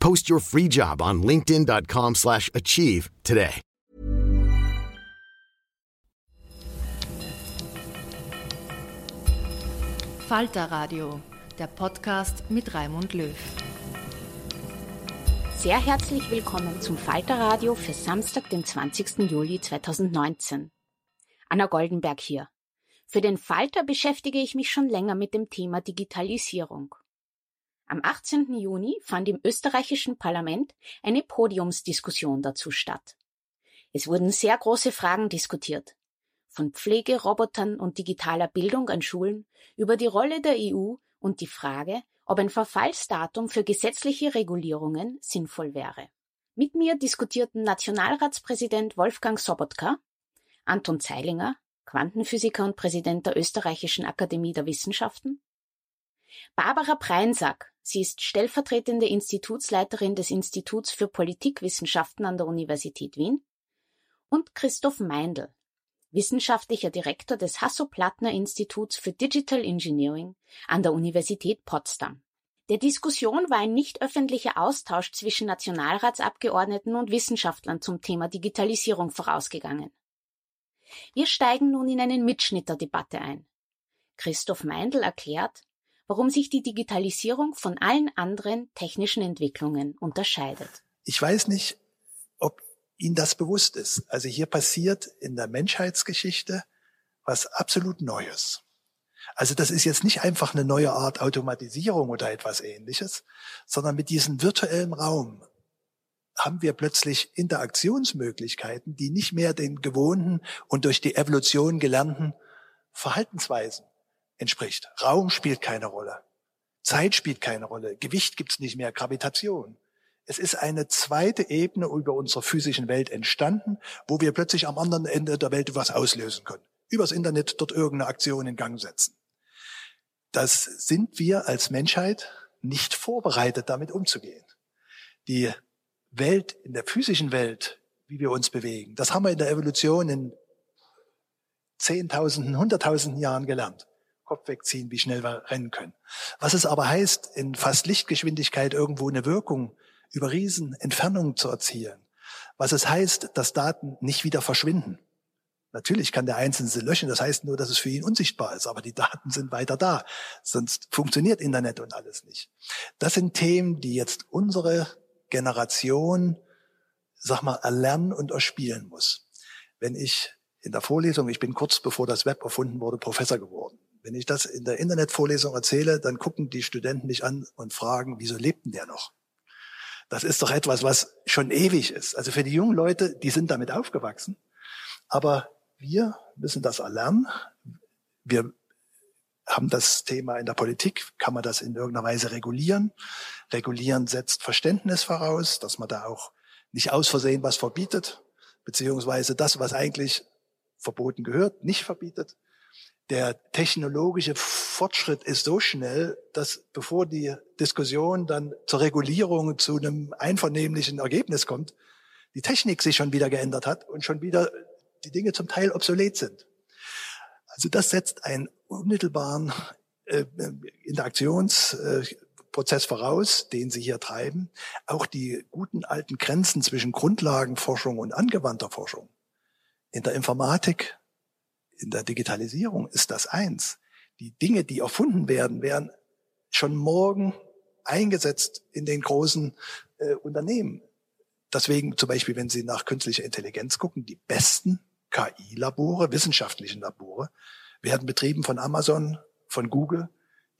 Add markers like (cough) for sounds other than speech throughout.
Post your free job on linkedin.com/achieve slash achieve today. Falter Radio, der Podcast mit Raimund Löw. Sehr herzlich willkommen zum Falter Radio für Samstag, den 20. Juli 2019. Anna Goldenberg hier. Für den Falter beschäftige ich mich schon länger mit dem Thema Digitalisierung. Am 18. Juni fand im österreichischen Parlament eine Podiumsdiskussion dazu statt. Es wurden sehr große Fragen diskutiert. Von Pflegerobotern und digitaler Bildung an Schulen über die Rolle der EU und die Frage, ob ein Verfallsdatum für gesetzliche Regulierungen sinnvoll wäre. Mit mir diskutierten Nationalratspräsident Wolfgang Sobotka, Anton Zeilinger, Quantenphysiker und Präsident der Österreichischen Akademie der Wissenschaften, Barbara Preinsack, sie ist stellvertretende Institutsleiterin des Instituts für Politikwissenschaften an der Universität Wien, und Christoph Meindl, wissenschaftlicher Direktor des Hasso-Plattner-Instituts für Digital Engineering an der Universität Potsdam. Der Diskussion war ein nicht öffentlicher Austausch zwischen Nationalratsabgeordneten und Wissenschaftlern zum Thema Digitalisierung vorausgegangen. Wir steigen nun in einen Mitschnitt der Debatte ein. Christoph Meindl erklärt, warum sich die Digitalisierung von allen anderen technischen Entwicklungen unterscheidet. Ich weiß nicht, ob Ihnen das bewusst ist. Also hier passiert in der Menschheitsgeschichte was absolut Neues. Also das ist jetzt nicht einfach eine neue Art Automatisierung oder etwas ähnliches, sondern mit diesem virtuellen Raum haben wir plötzlich Interaktionsmöglichkeiten, die nicht mehr den gewohnten und durch die Evolution gelernten Verhaltensweisen entspricht. Raum spielt keine Rolle. Zeit spielt keine Rolle. Gewicht gibt's nicht mehr. Gravitation. Es ist eine zweite Ebene über unserer physischen Welt entstanden, wo wir plötzlich am anderen Ende der Welt was auslösen können. Übers Internet dort irgendeine Aktion in Gang setzen. Das sind wir als Menschheit nicht vorbereitet, damit umzugehen. Die Welt, in der physischen Welt, wie wir uns bewegen, das haben wir in der Evolution in Zehntausenden, Hunderttausenden Jahren gelernt. Kopf wegziehen, wie schnell wir rennen können. Was es aber heißt, in fast Lichtgeschwindigkeit irgendwo eine Wirkung über Riesenentfernungen zu erzielen. Was es heißt, dass Daten nicht wieder verschwinden. Natürlich kann der Einzelne sie löschen, das heißt nur, dass es für ihn unsichtbar ist, aber die Daten sind weiter da. Sonst funktioniert Internet und alles nicht. Das sind Themen, die jetzt unsere Generation, sag mal, erlernen und erspielen muss. Wenn ich in der Vorlesung, ich bin kurz bevor das Web erfunden wurde, Professor geworden. Wenn ich das in der Internetvorlesung erzähle, dann gucken die Studenten mich an und fragen, wieso lebt denn der noch? Das ist doch etwas, was schon ewig ist. Also für die jungen Leute, die sind damit aufgewachsen. Aber wir müssen das erlernen. Wir haben das Thema in der Politik. Kann man das in irgendeiner Weise regulieren? Regulieren setzt Verständnis voraus, dass man da auch nicht aus Versehen was verbietet, beziehungsweise das, was eigentlich verboten gehört, nicht verbietet. Der technologische Fortschritt ist so schnell, dass bevor die Diskussion dann zur Regulierung zu einem einvernehmlichen Ergebnis kommt, die Technik sich schon wieder geändert hat und schon wieder die Dinge zum Teil obsolet sind. Also das setzt einen unmittelbaren äh, Interaktionsprozess voraus, den Sie hier treiben. Auch die guten alten Grenzen zwischen Grundlagenforschung und angewandter Forschung in der Informatik in der Digitalisierung ist das eins. Die Dinge, die erfunden werden, werden schon morgen eingesetzt in den großen äh, Unternehmen. Deswegen zum Beispiel, wenn Sie nach künstlicher Intelligenz gucken, die besten KI-Labore, wissenschaftlichen Labore, werden betrieben von Amazon, von Google,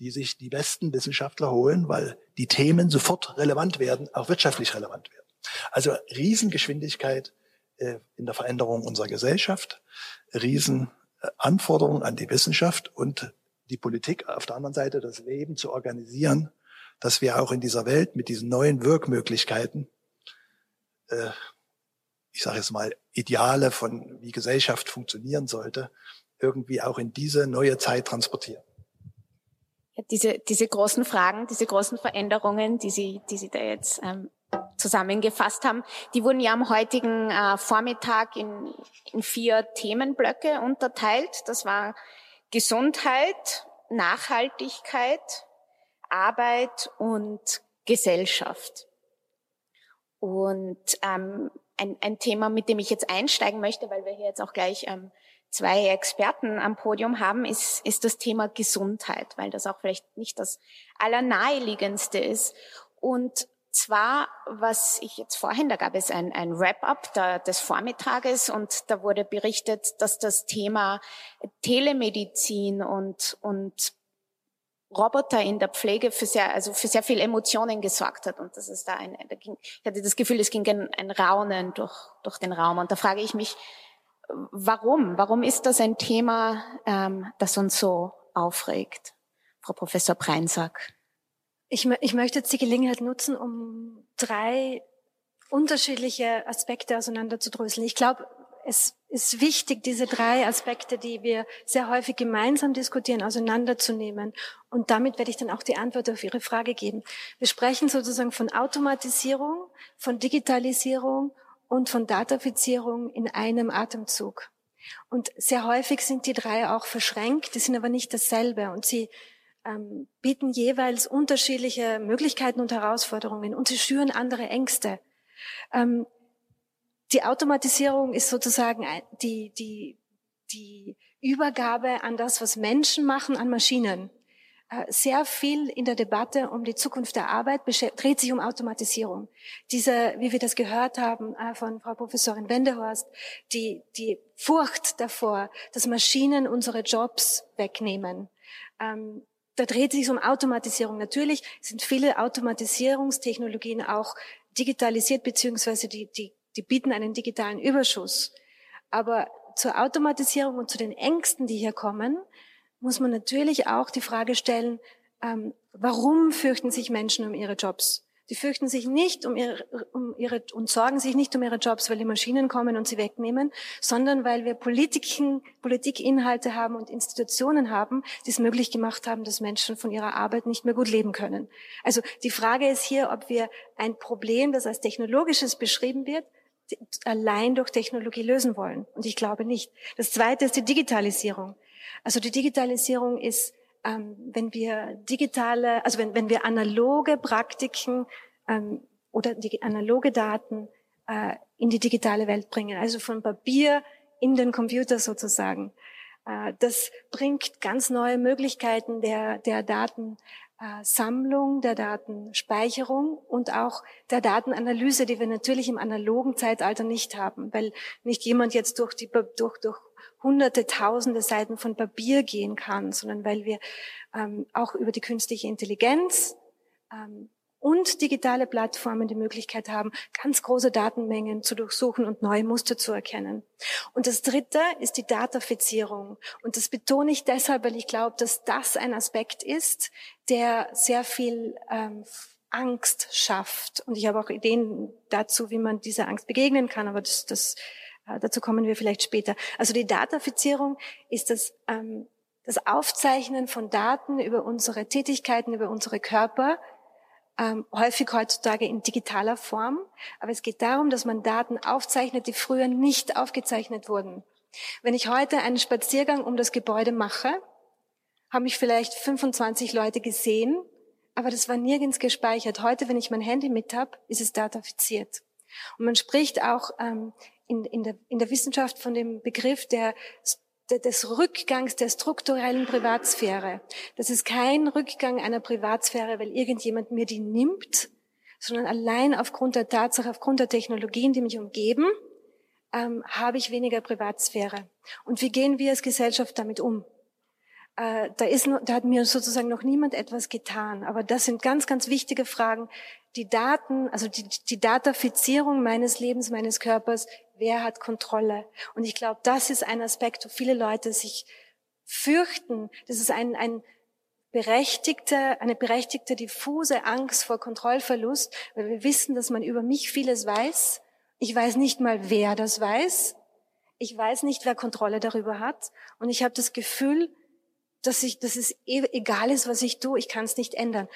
die sich die besten Wissenschaftler holen, weil die Themen sofort relevant werden, auch wirtschaftlich relevant werden. Also Riesengeschwindigkeit äh, in der Veränderung unserer Gesellschaft, riesen Anforderungen an die Wissenschaft und die Politik auf der anderen Seite das Leben zu organisieren, dass wir auch in dieser Welt mit diesen neuen Wirkmöglichkeiten, äh, ich sage jetzt mal, Ideale von wie Gesellschaft funktionieren sollte, irgendwie auch in diese neue Zeit transportieren. Ja, diese, diese großen Fragen, diese großen Veränderungen, die Sie, die Sie da jetzt ähm, zusammengefasst haben. Die wurden ja am heutigen äh, Vormittag in, in vier Themenblöcke unterteilt. Das war Gesundheit, Nachhaltigkeit, Arbeit und Gesellschaft. Und ähm, ein, ein Thema, mit dem ich jetzt einsteigen möchte, weil wir hier jetzt auch gleich ähm, zwei Experten am Podium haben, ist, ist das Thema Gesundheit, weil das auch vielleicht nicht das Allernaheliegendste ist. Und zwar, was ich jetzt vorhin, da gab es ein, ein Wrap-up des Vormittages und da wurde berichtet, dass das Thema Telemedizin und, und Roboter in der Pflege für sehr, also für sehr viel Emotionen gesorgt hat und das ist da ein, da ging, ich hatte das Gefühl, es ging ein, ein Raunen durch, durch den Raum und da frage ich mich, warum? Warum ist das ein Thema, ähm, das uns so aufregt? Frau Professor Preinsack. Ich, ich möchte jetzt die Gelegenheit nutzen, um drei unterschiedliche Aspekte auseinanderzudröseln. Ich glaube, es ist wichtig, diese drei Aspekte, die wir sehr häufig gemeinsam diskutieren, auseinanderzunehmen. Und damit werde ich dann auch die Antwort auf Ihre Frage geben. Wir sprechen sozusagen von Automatisierung, von Digitalisierung und von Datafizierung in einem Atemzug. Und sehr häufig sind die drei auch verschränkt, die sind aber nicht dasselbe. Und sie ähm, bieten jeweils unterschiedliche Möglichkeiten und Herausforderungen und sie schüren andere Ängste. Ähm, die Automatisierung ist sozusagen die, die, die Übergabe an das, was Menschen machen, an Maschinen. Äh, sehr viel in der Debatte um die Zukunft der Arbeit dreht sich um Automatisierung. Diese, wie wir das gehört haben äh, von Frau Professorin Wendehorst, die, die Furcht davor, dass Maschinen unsere Jobs wegnehmen. Da dreht es sich um Automatisierung. Natürlich sind viele Automatisierungstechnologien auch digitalisiert, beziehungsweise die, die, die bieten einen digitalen Überschuss. Aber zur Automatisierung und zu den Ängsten, die hier kommen, muss man natürlich auch die Frage stellen, ähm, warum fürchten sich Menschen um ihre Jobs? Die fürchten sich nicht um ihre, um ihre und sorgen sich nicht um ihre Jobs, weil die Maschinen kommen und sie wegnehmen, sondern weil wir Politiken, Politikinhalte haben und Institutionen haben, die es möglich gemacht haben, dass Menschen von ihrer Arbeit nicht mehr gut leben können. Also die Frage ist hier, ob wir ein Problem, das als technologisches beschrieben wird, allein durch Technologie lösen wollen. Und ich glaube nicht. Das zweite ist die Digitalisierung. Also die Digitalisierung ist ähm, wenn wir digitale, also wenn, wenn wir analoge Praktiken ähm, oder die analoge Daten äh, in die digitale Welt bringen, also von Papier in den Computer sozusagen. Äh, das bringt ganz neue Möglichkeiten der, der Datensammlung, der Datenspeicherung und auch der Datenanalyse, die wir natürlich im analogen Zeitalter nicht haben, weil nicht jemand jetzt durch die durch, durch hunderte, tausende Seiten von Papier gehen kann, sondern weil wir ähm, auch über die künstliche Intelligenz ähm, und digitale Plattformen die Möglichkeit haben, ganz große Datenmengen zu durchsuchen und neue Muster zu erkennen. Und das Dritte ist die Datafizierung. Und das betone ich deshalb, weil ich glaube, dass das ein Aspekt ist, der sehr viel ähm, Angst schafft. Und ich habe auch Ideen dazu, wie man dieser Angst begegnen kann, aber das, das Dazu kommen wir vielleicht später. Also die Datafizierung ist das, ähm, das Aufzeichnen von Daten über unsere Tätigkeiten, über unsere Körper, ähm, häufig heutzutage in digitaler Form. Aber es geht darum, dass man Daten aufzeichnet, die früher nicht aufgezeichnet wurden. Wenn ich heute einen Spaziergang um das Gebäude mache, haben mich vielleicht 25 Leute gesehen, aber das war nirgends gespeichert. Heute, wenn ich mein Handy mit habe, ist es datafiziert. Und man spricht auch ähm, in, in, der, in der Wissenschaft von dem Begriff der des Rückgangs der strukturellen Privatsphäre. Das ist kein Rückgang einer Privatsphäre, weil irgendjemand mir die nimmt, sondern allein aufgrund der Tatsache, aufgrund der Technologien, die mich umgeben, ähm, habe ich weniger Privatsphäre. Und wie gehen wir als Gesellschaft damit um? Äh, da, ist, da hat mir sozusagen noch niemand etwas getan. Aber das sind ganz, ganz wichtige Fragen. Die Daten, also die, die Datafizierung meines Lebens, meines Körpers, wer hat Kontrolle? Und ich glaube, das ist ein Aspekt, wo viele Leute sich fürchten. Das ist ein, ein berechtigte, eine berechtigte, diffuse Angst vor Kontrollverlust, weil wir wissen, dass man über mich vieles weiß. Ich weiß nicht mal, wer das weiß. Ich weiß nicht, wer Kontrolle darüber hat. Und ich habe das Gefühl, dass, ich, dass es eh egal ist, was ich tue, ich kann es nicht ändern.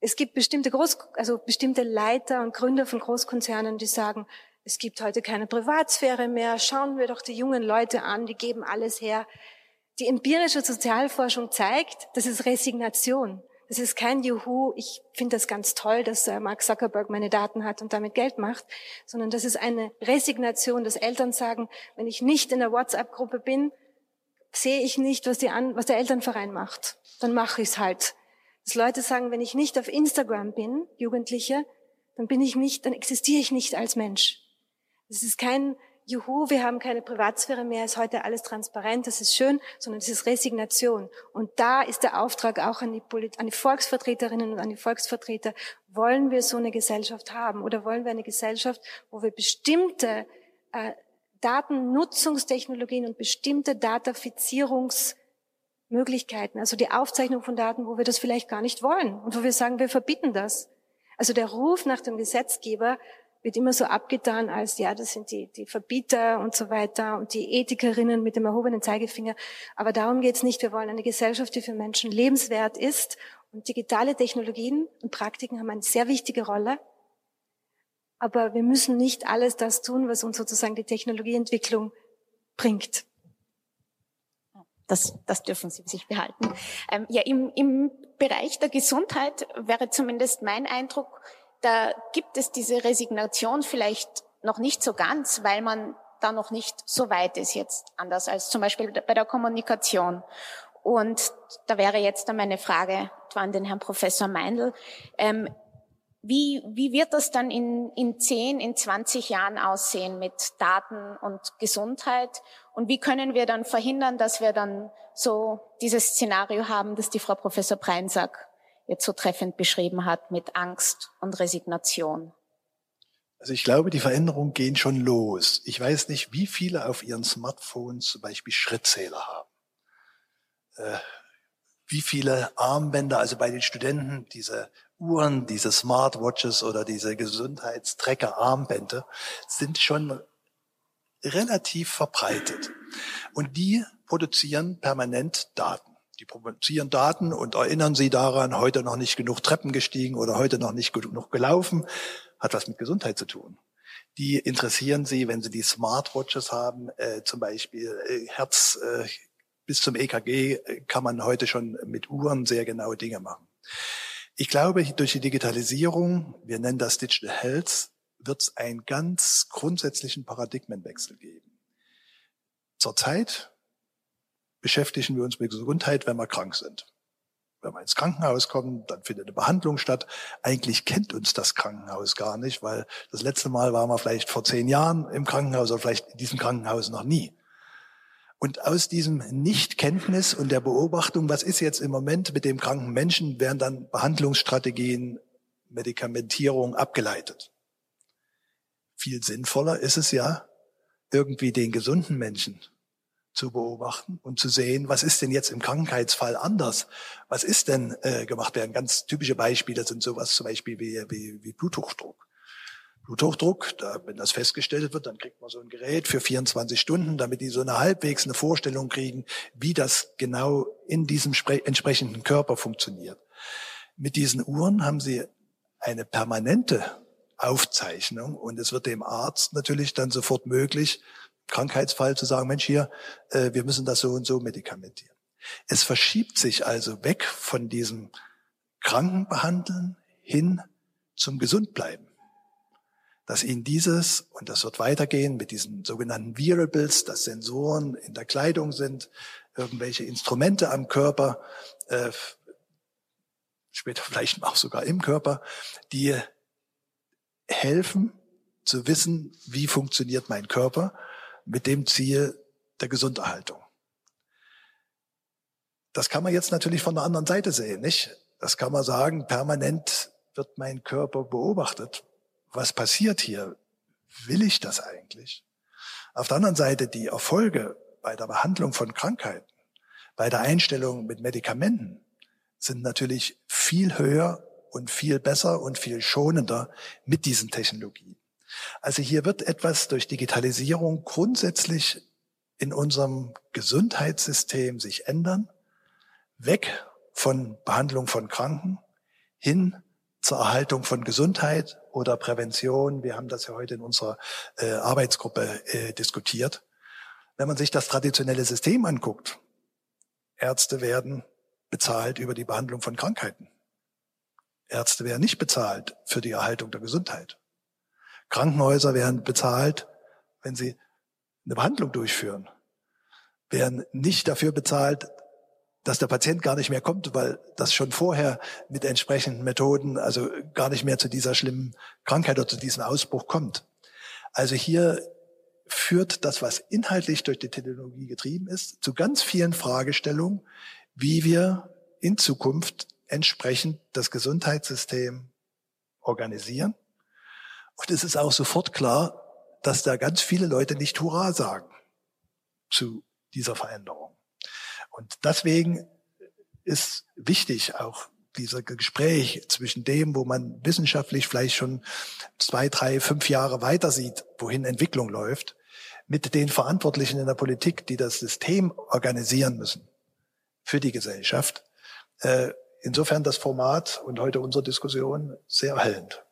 Es gibt bestimmte Groß, also bestimmte Leiter und Gründer von Großkonzernen, die sagen, es gibt heute keine Privatsphäre mehr. Schauen wir doch die jungen Leute an, die geben alles her. Die empirische Sozialforschung zeigt, das ist Resignation. Das ist kein Juhu, ich finde das ganz toll, dass äh, Mark Zuckerberg meine Daten hat und damit Geld macht, sondern das ist eine Resignation, dass Eltern sagen, wenn ich nicht in der WhatsApp-Gruppe bin, sehe ich nicht, was, die was der Elternverein macht. Dann mache ich es halt. Dass Leute sagen, wenn ich nicht auf Instagram bin, Jugendliche, dann bin ich nicht, dann existiere ich nicht als Mensch. Es ist kein Juhu, wir haben keine Privatsphäre mehr, ist heute alles transparent, das ist schön, sondern es ist Resignation. Und da ist der Auftrag auch an die, Polit an die Volksvertreterinnen und an die Volksvertreter, wollen wir so eine Gesellschaft haben oder wollen wir eine Gesellschaft, wo wir bestimmte äh, Datennutzungstechnologien und bestimmte Datafizierungsmöglichkeiten, also die Aufzeichnung von Daten, wo wir das vielleicht gar nicht wollen und wo wir sagen, wir verbieten das. Also der Ruf nach dem Gesetzgeber wird immer so abgetan als, ja, das sind die, die Verbieter und so weiter und die Ethikerinnen mit dem erhobenen Zeigefinger. Aber darum geht's nicht. Wir wollen eine Gesellschaft, die für Menschen lebenswert ist. Und digitale Technologien und Praktiken haben eine sehr wichtige Rolle. Aber wir müssen nicht alles das tun, was uns sozusagen die Technologieentwicklung bringt. Das, das dürfen Sie sich behalten. Ähm, ja, im, im Bereich der Gesundheit wäre zumindest mein Eindruck, da gibt es diese Resignation vielleicht noch nicht so ganz, weil man da noch nicht so weit ist jetzt, anders als zum Beispiel bei der Kommunikation. Und da wäre jetzt dann meine Frage an den Herrn Professor Meindl. Ähm, wie, wie wird das dann in, in 10, in 20 Jahren aussehen mit Daten und Gesundheit? Und wie können wir dann verhindern, dass wir dann so dieses Szenario haben, das die Frau Professor Preinsack jetzt so treffend beschrieben hat mit Angst und Resignation? Also ich glaube, die Veränderungen gehen schon los. Ich weiß nicht, wie viele auf ihren Smartphones zum Beispiel Schrittzähler haben. Äh, wie viele Armbänder, also bei den Studenten, diese Uhren, diese Smartwatches oder diese Gesundheitstrecker, Armbänder, sind schon relativ verbreitet. Und die produzieren permanent Daten. Die produzieren Daten und erinnern Sie daran, heute noch nicht genug Treppen gestiegen oder heute noch nicht genug gelaufen, hat was mit Gesundheit zu tun. Die interessieren Sie, wenn Sie die Smartwatches haben, äh, zum Beispiel äh, Herz äh, bis zum EKG äh, kann man heute schon mit Uhren sehr genaue Dinge machen. Ich glaube, durch die Digitalisierung, wir nennen das Digital Health, wird es einen ganz grundsätzlichen Paradigmenwechsel geben. Zurzeit beschäftigen wir uns mit Gesundheit, wenn wir krank sind. Wenn wir ins Krankenhaus kommen, dann findet eine Behandlung statt. Eigentlich kennt uns das Krankenhaus gar nicht, weil das letzte Mal waren wir vielleicht vor zehn Jahren im Krankenhaus oder vielleicht in diesem Krankenhaus noch nie. Und aus diesem Nichtkenntnis und der Beobachtung, was ist jetzt im Moment mit dem kranken Menschen, werden dann Behandlungsstrategien, Medikamentierung abgeleitet. Viel sinnvoller ist es ja, irgendwie den gesunden Menschen zu beobachten und zu sehen, was ist denn jetzt im Krankheitsfall anders? Was ist denn äh, gemacht werden? Ganz typische Beispiele sind sowas zum Beispiel wie, wie, wie Bluthochdruck. Bluthochdruck, da, wenn das festgestellt wird, dann kriegt man so ein Gerät für 24 Stunden, damit die so eine halbwegs eine Vorstellung kriegen, wie das genau in diesem entsprechenden Körper funktioniert. Mit diesen Uhren haben sie eine permanente Aufzeichnung und es wird dem Arzt natürlich dann sofort möglich, Krankheitsfall zu sagen, Mensch, hier, äh, wir müssen das so und so medikamentieren. Es verschiebt sich also weg von diesem Krankenbehandeln hin zum Gesundbleiben. Dass Ihnen dieses, und das wird weitergehen mit diesen sogenannten Wearables, dass Sensoren in der Kleidung sind, irgendwelche Instrumente am Körper, äh, später vielleicht auch sogar im Körper, die helfen zu wissen, wie funktioniert mein Körper mit dem Ziel der Gesunderhaltung. Das kann man jetzt natürlich von der anderen Seite sehen, nicht? Das kann man sagen, permanent wird mein Körper beobachtet. Was passiert hier? Will ich das eigentlich? Auf der anderen Seite die Erfolge bei der Behandlung von Krankheiten, bei der Einstellung mit Medikamenten sind natürlich viel höher und viel besser und viel schonender mit diesen Technologien. Also hier wird etwas durch Digitalisierung grundsätzlich in unserem Gesundheitssystem sich ändern, weg von Behandlung von Kranken hin zur Erhaltung von Gesundheit oder Prävention. Wir haben das ja heute in unserer äh, Arbeitsgruppe äh, diskutiert. Wenn man sich das traditionelle System anguckt, Ärzte werden bezahlt über die Behandlung von Krankheiten. Ärzte werden nicht bezahlt für die Erhaltung der Gesundheit. Krankenhäuser werden bezahlt, wenn sie eine Behandlung durchführen, werden nicht dafür bezahlt, dass der Patient gar nicht mehr kommt, weil das schon vorher mit entsprechenden Methoden also gar nicht mehr zu dieser schlimmen Krankheit oder zu diesem Ausbruch kommt. Also hier führt das, was inhaltlich durch die Technologie getrieben ist, zu ganz vielen Fragestellungen, wie wir in Zukunft entsprechend das Gesundheitssystem organisieren. Und es ist auch sofort klar, dass da ganz viele Leute nicht Hurra sagen zu dieser Veränderung. Und deswegen ist wichtig auch dieser Gespräch zwischen dem, wo man wissenschaftlich vielleicht schon zwei, drei, fünf Jahre weiter sieht, wohin Entwicklung läuft, mit den Verantwortlichen in der Politik, die das System organisieren müssen für die Gesellschaft. Äh, insofern das Format und heute unsere Diskussion sehr erhellend.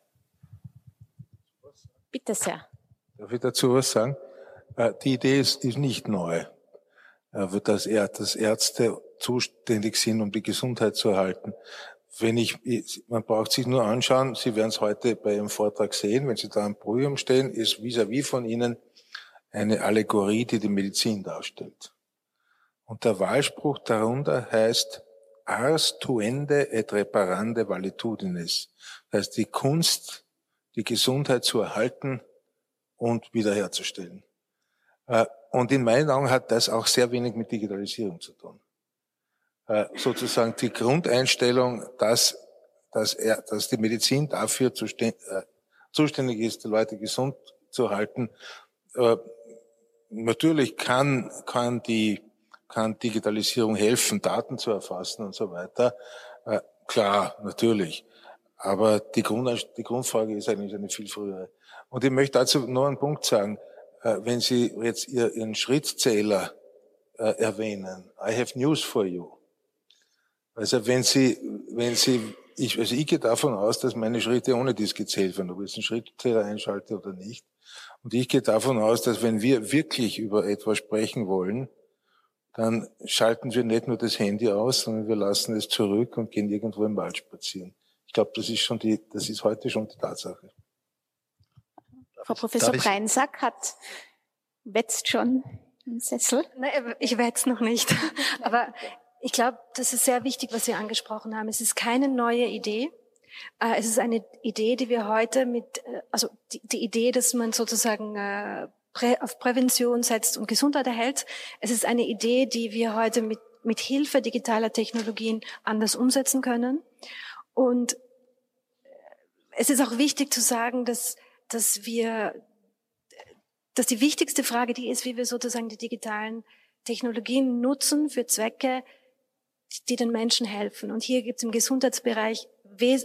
Bitte sehr. Darf ich dazu was sagen? Äh, die Idee ist, ist nicht neu, äh, dass Ärzte zuständig sind, um die Gesundheit zu erhalten. Wenn ich, man braucht sich nur anschauen, Sie werden es heute bei Ihrem Vortrag sehen, wenn Sie da am Podium stehen, ist vis-à-vis -vis von Ihnen eine Allegorie, die die Medizin darstellt. Und der Wahlspruch darunter heißt Ars tuende et reparande valetudines. Das heißt, die Kunst, die Gesundheit zu erhalten und wiederherzustellen. Äh, und in meinen Augen hat das auch sehr wenig mit Digitalisierung zu tun. Äh, sozusagen die Grundeinstellung, dass, dass, er, dass die Medizin dafür äh, zuständig ist, die Leute gesund zu halten. Natürlich kann, kann die kann Digitalisierung helfen, Daten zu erfassen und so weiter. Klar, natürlich. Aber die, Grund, die Grundfrage ist eigentlich eine viel frühere. Und ich möchte dazu noch einen Punkt sagen. Äh, wenn Sie jetzt ihr, Ihren Schrittzähler äh, erwähnen, I have news for you. Also wenn Sie, wenn Sie, ich, also ich gehe davon aus, dass meine Schritte ohne dies gezählt werden, ob ich jetzt einen Schrittzähler einschalte oder nicht. Und ich gehe davon aus, dass wenn wir wirklich über etwas sprechen wollen, dann schalten wir nicht nur das Handy aus, sondern wir lassen es zurück und gehen irgendwo im Wald spazieren. Ich glaube, das ist schon die, das ist heute schon die Tatsache. Frau Professor Breinsack hat wetzt schon im Sessel. Nein, ich wetz noch nicht. (laughs) Aber ich glaube, das ist sehr wichtig, was Sie angesprochen haben. Es ist keine neue Idee. Äh, es ist eine Idee, die wir heute mit, äh, also die, die Idee, dass man sozusagen äh, auf Prävention setzt und Gesundheit erhält. Es ist eine Idee, die wir heute mit, mit Hilfe digitaler Technologien anders umsetzen können. Und es ist auch wichtig zu sagen, dass, dass wir, dass die wichtigste Frage die ist, wie wir sozusagen die digitalen Technologien nutzen für Zwecke, die den Menschen helfen. Und hier gibt es im Gesundheitsbereich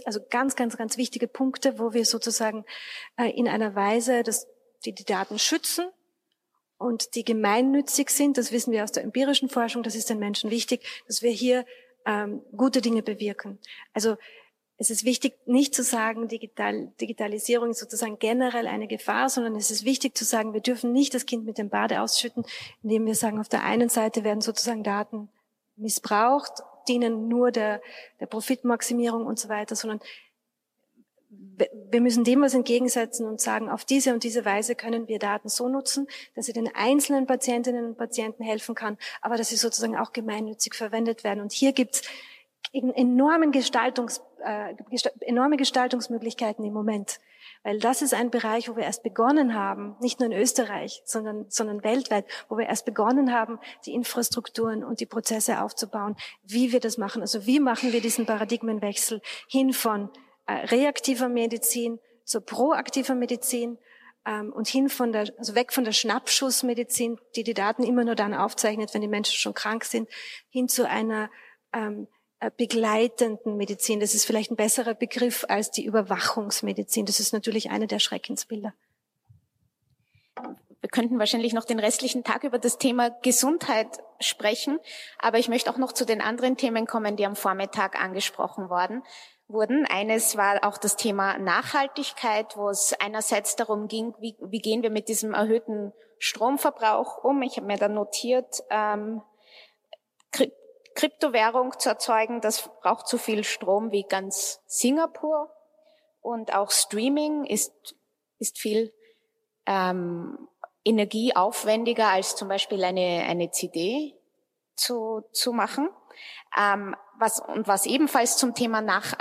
also ganz, ganz, ganz wichtige Punkte, wo wir sozusagen äh, in einer Weise, dass die, die Daten schützen und die gemeinnützig sind, das wissen wir aus der empirischen Forschung, das ist den Menschen wichtig, dass wir hier ähm, gute Dinge bewirken. Also es ist wichtig, nicht zu sagen, Digital, Digitalisierung ist sozusagen generell eine Gefahr, sondern es ist wichtig zu sagen, wir dürfen nicht das Kind mit dem Bade ausschütten, indem wir sagen, auf der einen Seite werden sozusagen Daten missbraucht, dienen nur der, der Profitmaximierung und so weiter, sondern wir müssen dem was entgegensetzen und sagen, auf diese und diese Weise können wir Daten so nutzen, dass sie den einzelnen Patientinnen und Patienten helfen kann, aber dass sie sozusagen auch gemeinnützig verwendet werden. Und hier gibt es enormen Gestaltungs, äh, enorme Gestaltungsmöglichkeiten im Moment. Weil das ist ein Bereich, wo wir erst begonnen haben, nicht nur in Österreich, sondern, sondern weltweit, wo wir erst begonnen haben, die Infrastrukturen und die Prozesse aufzubauen, wie wir das machen. Also wie machen wir diesen Paradigmenwechsel hin von äh, reaktiver Medizin zur proaktiver Medizin ähm, und hin von der, also weg von der Schnappschussmedizin, die die Daten immer nur dann aufzeichnet, wenn die Menschen schon krank sind, hin zu einer ähm, äh, begleitenden Medizin. Das ist vielleicht ein besserer Begriff als die Überwachungsmedizin. Das ist natürlich eine der Schreckensbilder. Wir könnten wahrscheinlich noch den restlichen Tag über das Thema Gesundheit sprechen, aber ich möchte auch noch zu den anderen Themen kommen, die am Vormittag angesprochen worden wurden. Eines war auch das Thema Nachhaltigkeit, wo es einerseits darum ging, wie, wie gehen wir mit diesem erhöhten Stromverbrauch um. Ich habe mir dann notiert, ähm, Kryptowährung zu erzeugen, das braucht so viel Strom wie ganz Singapur. Und auch Streaming ist, ist viel ähm, energieaufwendiger als zum Beispiel eine, eine CD zu, zu machen. Ähm, was, und was ebenfalls zum Thema, Nach,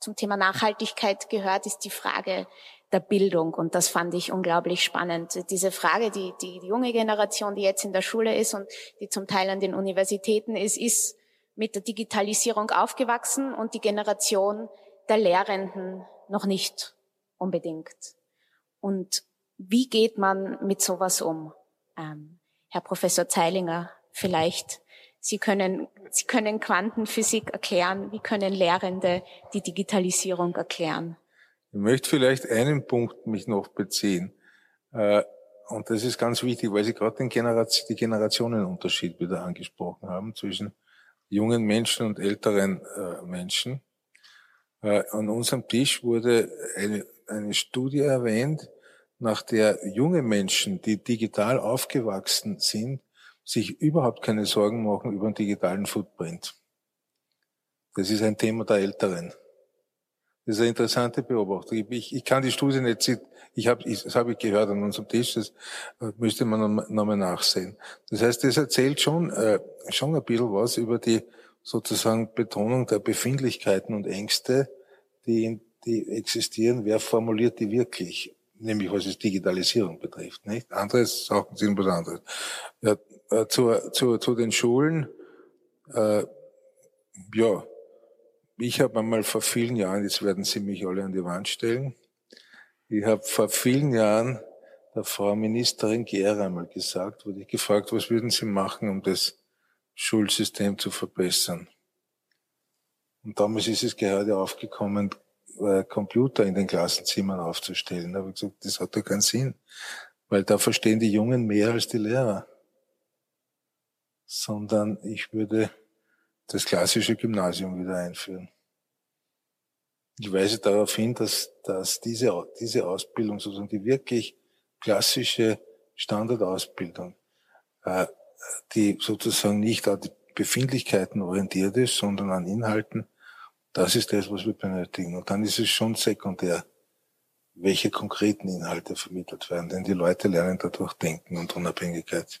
zum Thema Nachhaltigkeit gehört, ist die Frage der Bildung. Und das fand ich unglaublich spannend. Diese Frage, die, die, die junge Generation, die jetzt in der Schule ist und die zum Teil an den Universitäten ist, ist mit der Digitalisierung aufgewachsen und die Generation der Lehrenden noch nicht unbedingt. Und wie geht man mit sowas um? Ähm, Herr Professor Zeilinger, vielleicht Sie können, Sie können Quantenphysik erklären. Wie können Lehrende die Digitalisierung erklären? Ich möchte vielleicht einen Punkt mich noch beziehen. Äh, und das ist ganz wichtig, weil Sie gerade den Generation, die Generationenunterschied wieder angesprochen haben zwischen jungen Menschen und älteren äh, Menschen. Äh, an unserem Tisch wurde eine, eine Studie erwähnt, nach der junge Menschen, die digital aufgewachsen sind, sich überhaupt keine Sorgen machen über den digitalen Footprint. Das ist ein Thema der Älteren. Das ist eine interessante Beobachtung. Ich, ich kann die Studie nicht zitieren. Ich habe, das habe ich gehört an unserem Tisch. Das äh, müsste man nochmal nachsehen. Das heißt, das erzählt schon, äh, schon ein bisschen was über die sozusagen Betonung der Befindlichkeiten und Ängste, die, die existieren. Wer formuliert die wirklich? Nämlich was es Digitalisierung betrifft, nicht? Andere Sachen sind was anderes. Ja, äh, zu, zu, zu den Schulen, äh, ja, ich habe einmal vor vielen Jahren, jetzt werden Sie mich alle an die Wand stellen, ich habe vor vielen Jahren der Frau Ministerin Gera einmal gesagt, wurde ich gefragt, was würden Sie machen, um das Schulsystem zu verbessern? Und damals ist es gerade aufgekommen, äh, Computer in den Klassenzimmern aufzustellen. Da habe ich gesagt, das hat doch keinen Sinn, weil da verstehen die Jungen mehr als die Lehrer. Sondern ich würde das klassische Gymnasium wieder einführen. Ich weise darauf hin, dass, dass diese, diese Ausbildung, sozusagen die wirklich klassische Standardausbildung, äh, die sozusagen nicht an die Befindlichkeiten orientiert ist, sondern an Inhalten, das ist das, was wir benötigen. Und dann ist es schon sekundär, welche konkreten Inhalte vermittelt werden, denn die Leute lernen dadurch Denken und Unabhängigkeit.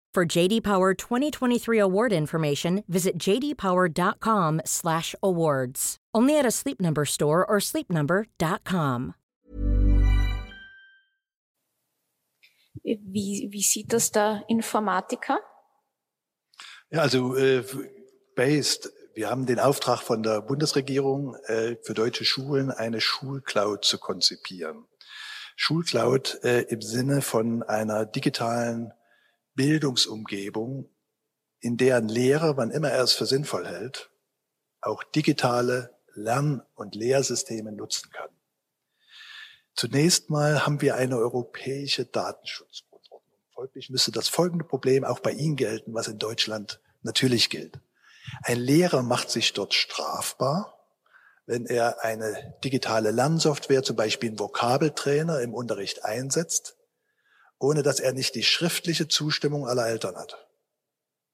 For JD Power 2023 award information, visit jdpower.com/awards. Only at a Sleep Number store or sleepnumber.com. Wie, wie sieht das der Informatiker? Ja, also äh, based. Wir haben den Auftrag von der Bundesregierung, äh, für deutsche Schulen eine Schulcloud zu konzipieren. Schulcloud äh, im Sinne von einer digitalen Bildungsumgebung, in der ein Lehrer, wann immer er es für sinnvoll hält, auch digitale Lern- und Lehrsysteme nutzen kann. Zunächst mal haben wir eine europäische Datenschutzgrundordnung. Folglich müsste das folgende Problem auch bei Ihnen gelten, was in Deutschland natürlich gilt. Ein Lehrer macht sich dort strafbar, wenn er eine digitale Lernsoftware, zum Beispiel einen Vokabeltrainer im Unterricht einsetzt, ohne dass er nicht die schriftliche Zustimmung aller Eltern hat.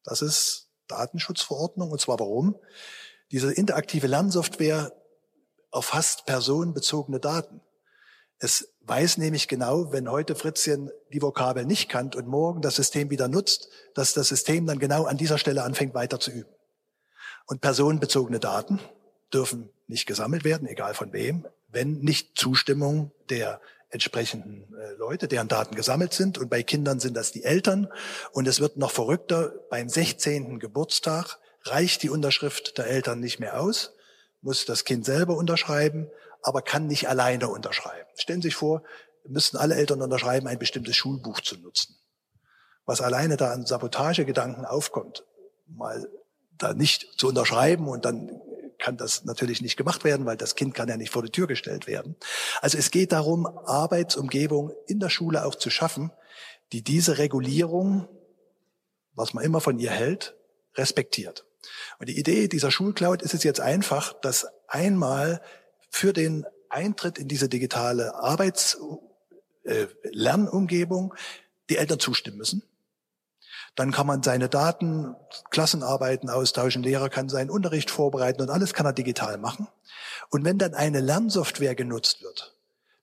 Das ist Datenschutzverordnung. Und zwar warum? Diese interaktive Lernsoftware erfasst personenbezogene Daten. Es weiß nämlich genau, wenn heute Fritzchen die Vokabel nicht kannt und morgen das System wieder nutzt, dass das System dann genau an dieser Stelle anfängt weiter zu üben. Und personenbezogene Daten dürfen nicht gesammelt werden, egal von wem, wenn nicht Zustimmung der entsprechenden äh, Leute, deren Daten gesammelt sind. Und bei Kindern sind das die Eltern. Und es wird noch verrückter. Beim 16. Geburtstag reicht die Unterschrift der Eltern nicht mehr aus, muss das Kind selber unterschreiben, aber kann nicht alleine unterschreiben. Stellen Sie sich vor, müssten alle Eltern unterschreiben, ein bestimmtes Schulbuch zu nutzen. Was alleine da an Sabotagegedanken aufkommt, mal da nicht zu unterschreiben und dann kann das natürlich nicht gemacht werden, weil das Kind kann ja nicht vor die Tür gestellt werden. Also es geht darum, Arbeitsumgebung in der Schule auch zu schaffen, die diese Regulierung, was man immer von ihr hält, respektiert. Und die Idee dieser Schulcloud ist es jetzt einfach, dass einmal für den Eintritt in diese digitale Arbeits- äh, Lernumgebung die Eltern zustimmen müssen. Dann kann man seine Daten, Klassenarbeiten austauschen, Lehrer kann seinen Unterricht vorbereiten und alles kann er digital machen. Und wenn dann eine Lernsoftware genutzt wird,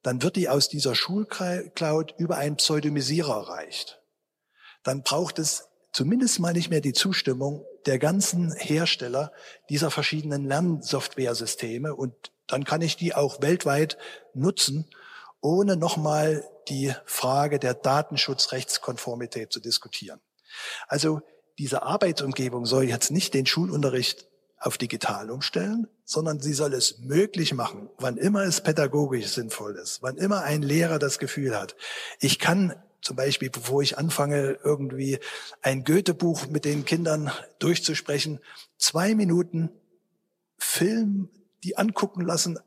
dann wird die aus dieser Schulcloud über einen Pseudomisierer erreicht. Dann braucht es zumindest mal nicht mehr die Zustimmung der ganzen Hersteller dieser verschiedenen Lernsoftware-Systeme und dann kann ich die auch weltweit nutzen, ohne nochmal die Frage der Datenschutzrechtskonformität zu diskutieren. Also diese Arbeitsumgebung soll jetzt nicht den Schulunterricht auf digital umstellen, sondern sie soll es möglich machen, wann immer es pädagogisch sinnvoll ist, wann immer ein Lehrer das Gefühl hat, ich kann zum Beispiel, bevor ich anfange, irgendwie ein Goethe-Buch mit den Kindern durchzusprechen, zwei Minuten Film, die angucken lassen,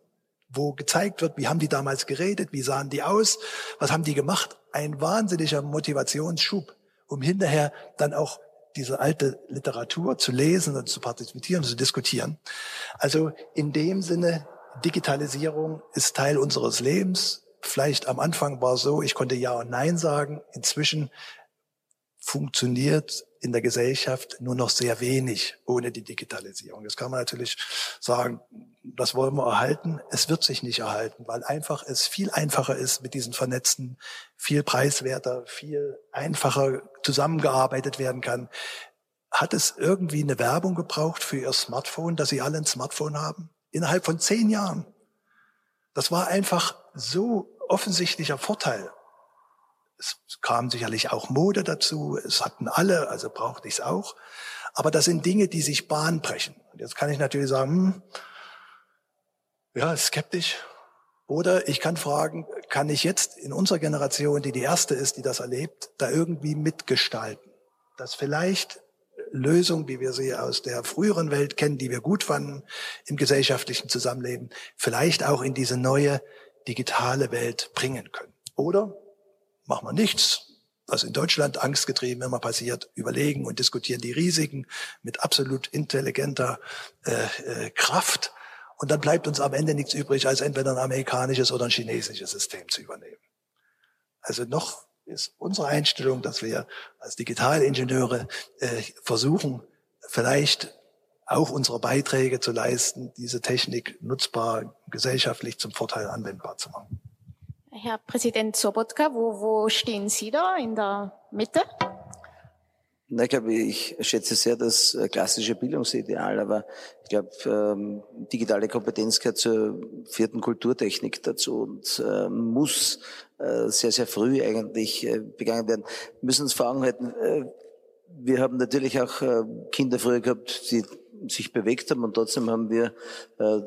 wo gezeigt wird, wie haben die damals geredet, wie sahen die aus, was haben die gemacht. Ein wahnsinniger Motivationsschub um hinterher dann auch diese alte Literatur zu lesen und zu partizipieren, zu diskutieren. Also in dem Sinne, Digitalisierung ist Teil unseres Lebens. Vielleicht am Anfang war es so, ich konnte Ja und Nein sagen. Inzwischen funktioniert in der Gesellschaft nur noch sehr wenig ohne die Digitalisierung. Jetzt kann man natürlich sagen, das wollen wir erhalten. Es wird sich nicht erhalten, weil einfach es viel einfacher ist mit diesen vernetzten, viel preiswerter, viel einfacher zusammengearbeitet werden kann. Hat es irgendwie eine Werbung gebraucht für Ihr Smartphone, dass Sie alle ein Smartphone haben? Innerhalb von zehn Jahren. Das war einfach so offensichtlicher Vorteil. Es kam sicherlich auch Mode dazu. Es hatten alle, also brauchte ich es auch. Aber das sind Dinge, die sich Bahn brechen. Und jetzt kann ich natürlich sagen, hm, ja, skeptisch. Oder ich kann fragen, kann ich jetzt in unserer Generation, die die erste ist, die das erlebt, da irgendwie mitgestalten? Dass vielleicht Lösungen, wie wir sie aus der früheren Welt kennen, die wir gut fanden im gesellschaftlichen Zusammenleben, vielleicht auch in diese neue digitale Welt bringen können. Oder machen wir nichts, was in Deutschland angstgetrieben immer passiert, überlegen und diskutieren die Risiken mit absolut intelligenter äh, äh, Kraft und dann bleibt uns am Ende nichts übrig, als entweder ein amerikanisches oder ein chinesisches System zu übernehmen. Also noch ist unsere Einstellung, dass wir als Digitalingenieure äh, versuchen, vielleicht auch unsere Beiträge zu leisten, diese Technik nutzbar, gesellschaftlich zum Vorteil anwendbar zu machen. Herr Präsident Sobotka, wo, wo stehen Sie da? In der Mitte? Na, ich glaube, ich schätze sehr das äh, klassische Bildungsideal, aber ich glaube, ähm, digitale Kompetenz gehört zur vierten Kulturtechnik dazu und äh, muss äh, sehr, sehr früh eigentlich äh, begangen werden. Wir müssen uns vor Augen halten, äh, wir haben natürlich auch äh, Kinder früher gehabt, die sich bewegt haben und trotzdem haben wir äh,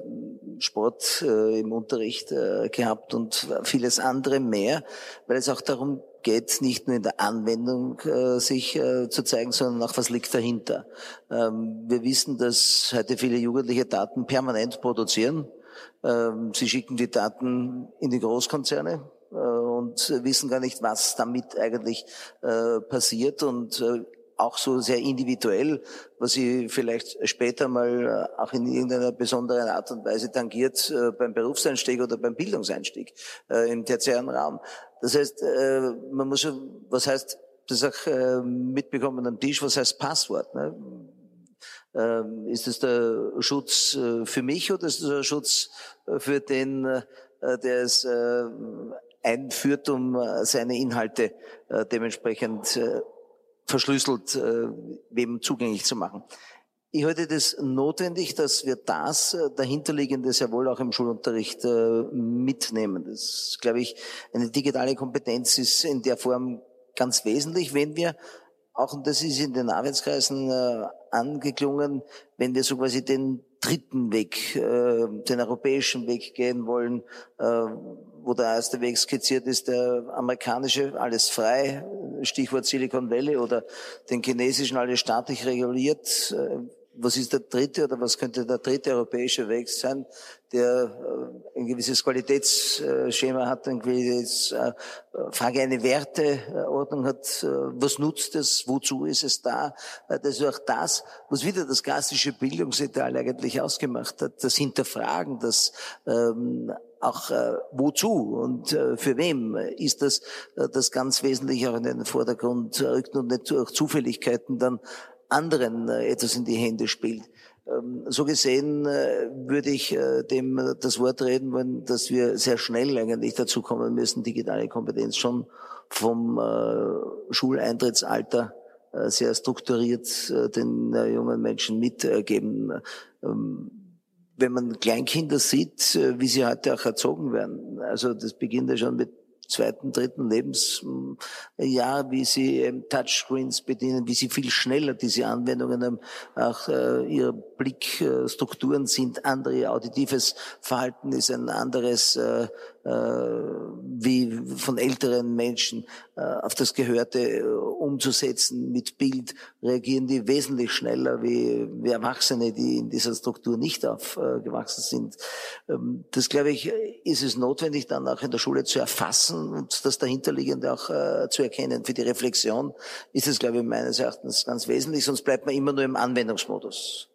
Sport äh, im Unterricht äh, gehabt und vieles andere mehr, weil es auch darum geht, nicht nur in der Anwendung äh, sich äh, zu zeigen, sondern auch, was liegt dahinter. Ähm, wir wissen, dass heute viele Jugendliche Daten permanent produzieren. Ähm, sie schicken die Daten in die Großkonzerne, äh, und wissen gar nicht, was damit eigentlich äh, passiert und äh, auch so sehr individuell, was sie vielleicht später mal äh, auch in irgendeiner besonderen Art und Weise tangiert äh, beim Berufseinstieg oder beim Bildungseinstieg äh, im tertiären Raum. Das heißt, man muss schon, was heißt, das auch mitbekommen am Tisch, was heißt Passwort? Ne? Ähm, ist es der Schutz für mich oder ist es der Schutz für den, der es einführt, um seine Inhalte dementsprechend verschlüsselt äh, wem zugänglich zu machen. Ich halte das notwendig, dass wir das äh, dahinterliegende sehr wohl auch im Schulunterricht äh, mitnehmen. Das, glaube ich, eine digitale Kompetenz ist in der Form ganz wesentlich, wenn wir auch, und das ist in den Arbeitskreisen äh, angeklungen, wenn wir so quasi den dritten Weg, äh, den europäischen Weg gehen wollen, äh, wo der erste Weg skizziert ist, der amerikanische, alles frei, Stichwort Silicon Valley oder den chinesischen, alles staatlich reguliert. Äh, was ist der dritte oder was könnte der dritte europäische Weg sein, der äh, ein gewisses Qualitätsschema hat, ein gewisses äh, eine Werteordnung hat, was nutzt es, wozu ist es da? Das ist auch das, was wieder das klassische Bildungsideal eigentlich ausgemacht hat, das Hinterfragen, das ähm, auch äh, wozu und äh, für wem ist das äh, das ganz Wesentliche auch in den Vordergrund rückt und nicht durch Zufälligkeiten dann anderen äh, etwas in die Hände spielt. Ähm, so gesehen äh, würde ich äh, dem das Wort reden wollen, dass wir sehr schnell eigentlich dazu kommen müssen, digitale Kompetenz schon vom Schuleintrittsalter sehr strukturiert den jungen Menschen mitgeben. Ähm, wenn man Kleinkinder sieht, wie sie heute auch erzogen werden, also das beginnt ja schon mit zweiten, dritten Lebensjahr, wie sie ähm, Touchscreens bedienen, wie sie viel schneller diese Anwendungen haben, auch äh, ihre Blickstrukturen sind andere, auditives Verhalten ist ein anderes, äh, äh, wie von älteren Menschen äh, auf das Gehörte äh, umzusetzen mit Bild, reagieren die wesentlich schneller wie, wie Erwachsene, die in dieser Struktur nicht aufgewachsen sind. Ähm, das, glaube ich, ist es notwendig, dann auch in der Schule zu erfassen und das dahinterliegende auch zu erkennen. Für die Reflexion ist es, glaube ich, meines Erachtens ganz wesentlich, sonst bleibt man immer nur im Anwendungsmodus.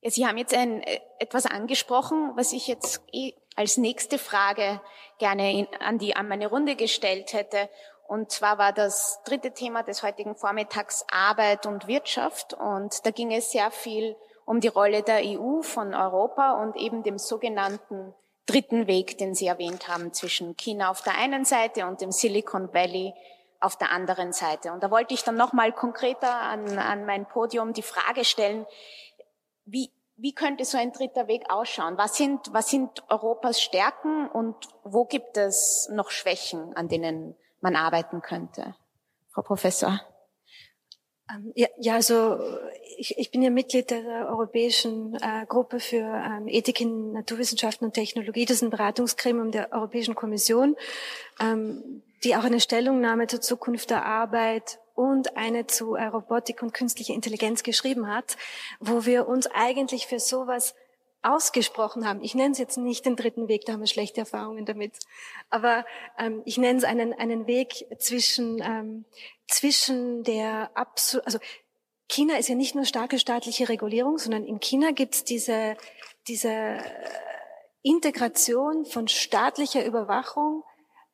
Ja, Sie haben jetzt ein, etwas angesprochen, was ich jetzt eh als nächste Frage gerne in, an, die, an meine Runde gestellt hätte. Und zwar war das dritte Thema des heutigen Vormittags Arbeit und Wirtschaft. Und da ging es sehr viel um die Rolle der EU von Europa und eben dem sogenannten dritten Weg, den Sie erwähnt haben, zwischen China auf der einen Seite und dem Silicon Valley auf der anderen Seite. Und da wollte ich dann nochmal konkreter an, an mein Podium die Frage stellen, wie, wie könnte so ein dritter Weg ausschauen? Was sind, was sind Europas Stärken und wo gibt es noch Schwächen, an denen man arbeiten könnte? Frau Professor. Ähm, ja, ja, also ich, ich bin ja Mitglied der Europäischen äh, Gruppe für ähm, Ethik in Naturwissenschaften und Technologie. Das ist ein Beratungsgremium der Europäischen Kommission, ähm, die auch eine Stellungnahme zur Zukunft der Arbeit und eine zu Robotik und künstlicher Intelligenz geschrieben hat, wo wir uns eigentlich für sowas ausgesprochen haben. Ich nenne es jetzt nicht den dritten Weg, da haben wir schlechte Erfahrungen damit. Aber ähm, ich nenne es einen, einen Weg zwischen, ähm, zwischen der absolut, also China ist ja nicht nur starke staatliche Regulierung, sondern in China gibt es diese, diese äh, Integration von staatlicher Überwachung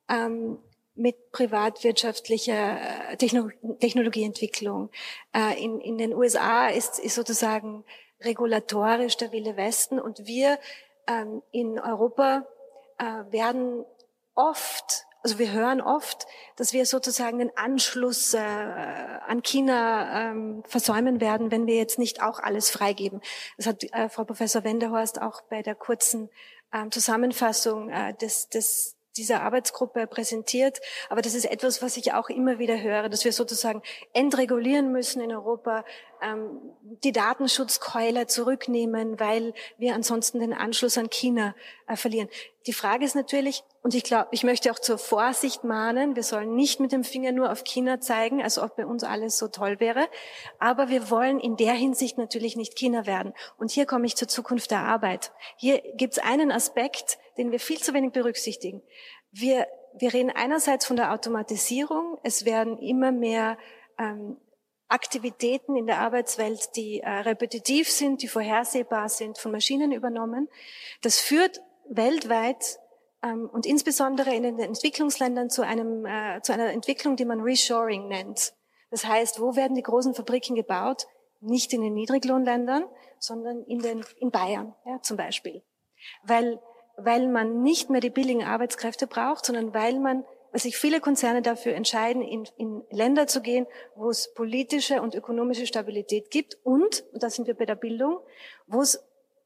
ähm, mit privatwirtschaftlicher äh, Technologieentwicklung. Äh, in, in den USA ist, ist sozusagen regulatorisch der Wille Westen und wir ähm, in Europa äh, werden oft also wir hören oft, dass wir sozusagen den Anschluss an China ähm, versäumen werden, wenn wir jetzt nicht auch alles freigeben. Das hat Frau Professor Wendehorst auch bei der kurzen ähm, Zusammenfassung des, des dieser Arbeitsgruppe präsentiert. Aber das ist etwas, was ich auch immer wieder höre, dass wir sozusagen entregulieren müssen in Europa, ähm, die Datenschutzkeule zurücknehmen, weil wir ansonsten den Anschluss an China äh, verlieren. Die Frage ist natürlich, und ich glaube, ich möchte auch zur Vorsicht mahnen, wir sollen nicht mit dem Finger nur auf China zeigen, als ob bei uns alles so toll wäre, aber wir wollen in der Hinsicht natürlich nicht China werden. Und hier komme ich zur Zukunft der Arbeit. Hier gibt es einen Aspekt, den wir viel zu wenig berücksichtigen. Wir, wir reden einerseits von der Automatisierung, es werden immer mehr ähm, Aktivitäten in der Arbeitswelt, die äh, repetitiv sind, die vorhersehbar sind, von Maschinen übernommen. Das führt weltweit ähm, und insbesondere in den Entwicklungsländern zu, einem, äh, zu einer Entwicklung, die man Reshoring nennt. Das heißt, wo werden die großen Fabriken gebaut? Nicht in den Niedriglohnländern, sondern in, den, in Bayern ja, zum Beispiel. Weil, weil man nicht mehr die billigen Arbeitskräfte braucht, sondern weil man sich viele Konzerne dafür entscheiden, in, in Länder zu gehen, wo es politische und ökonomische Stabilität gibt und, und da sind wir bei der Bildung, wo es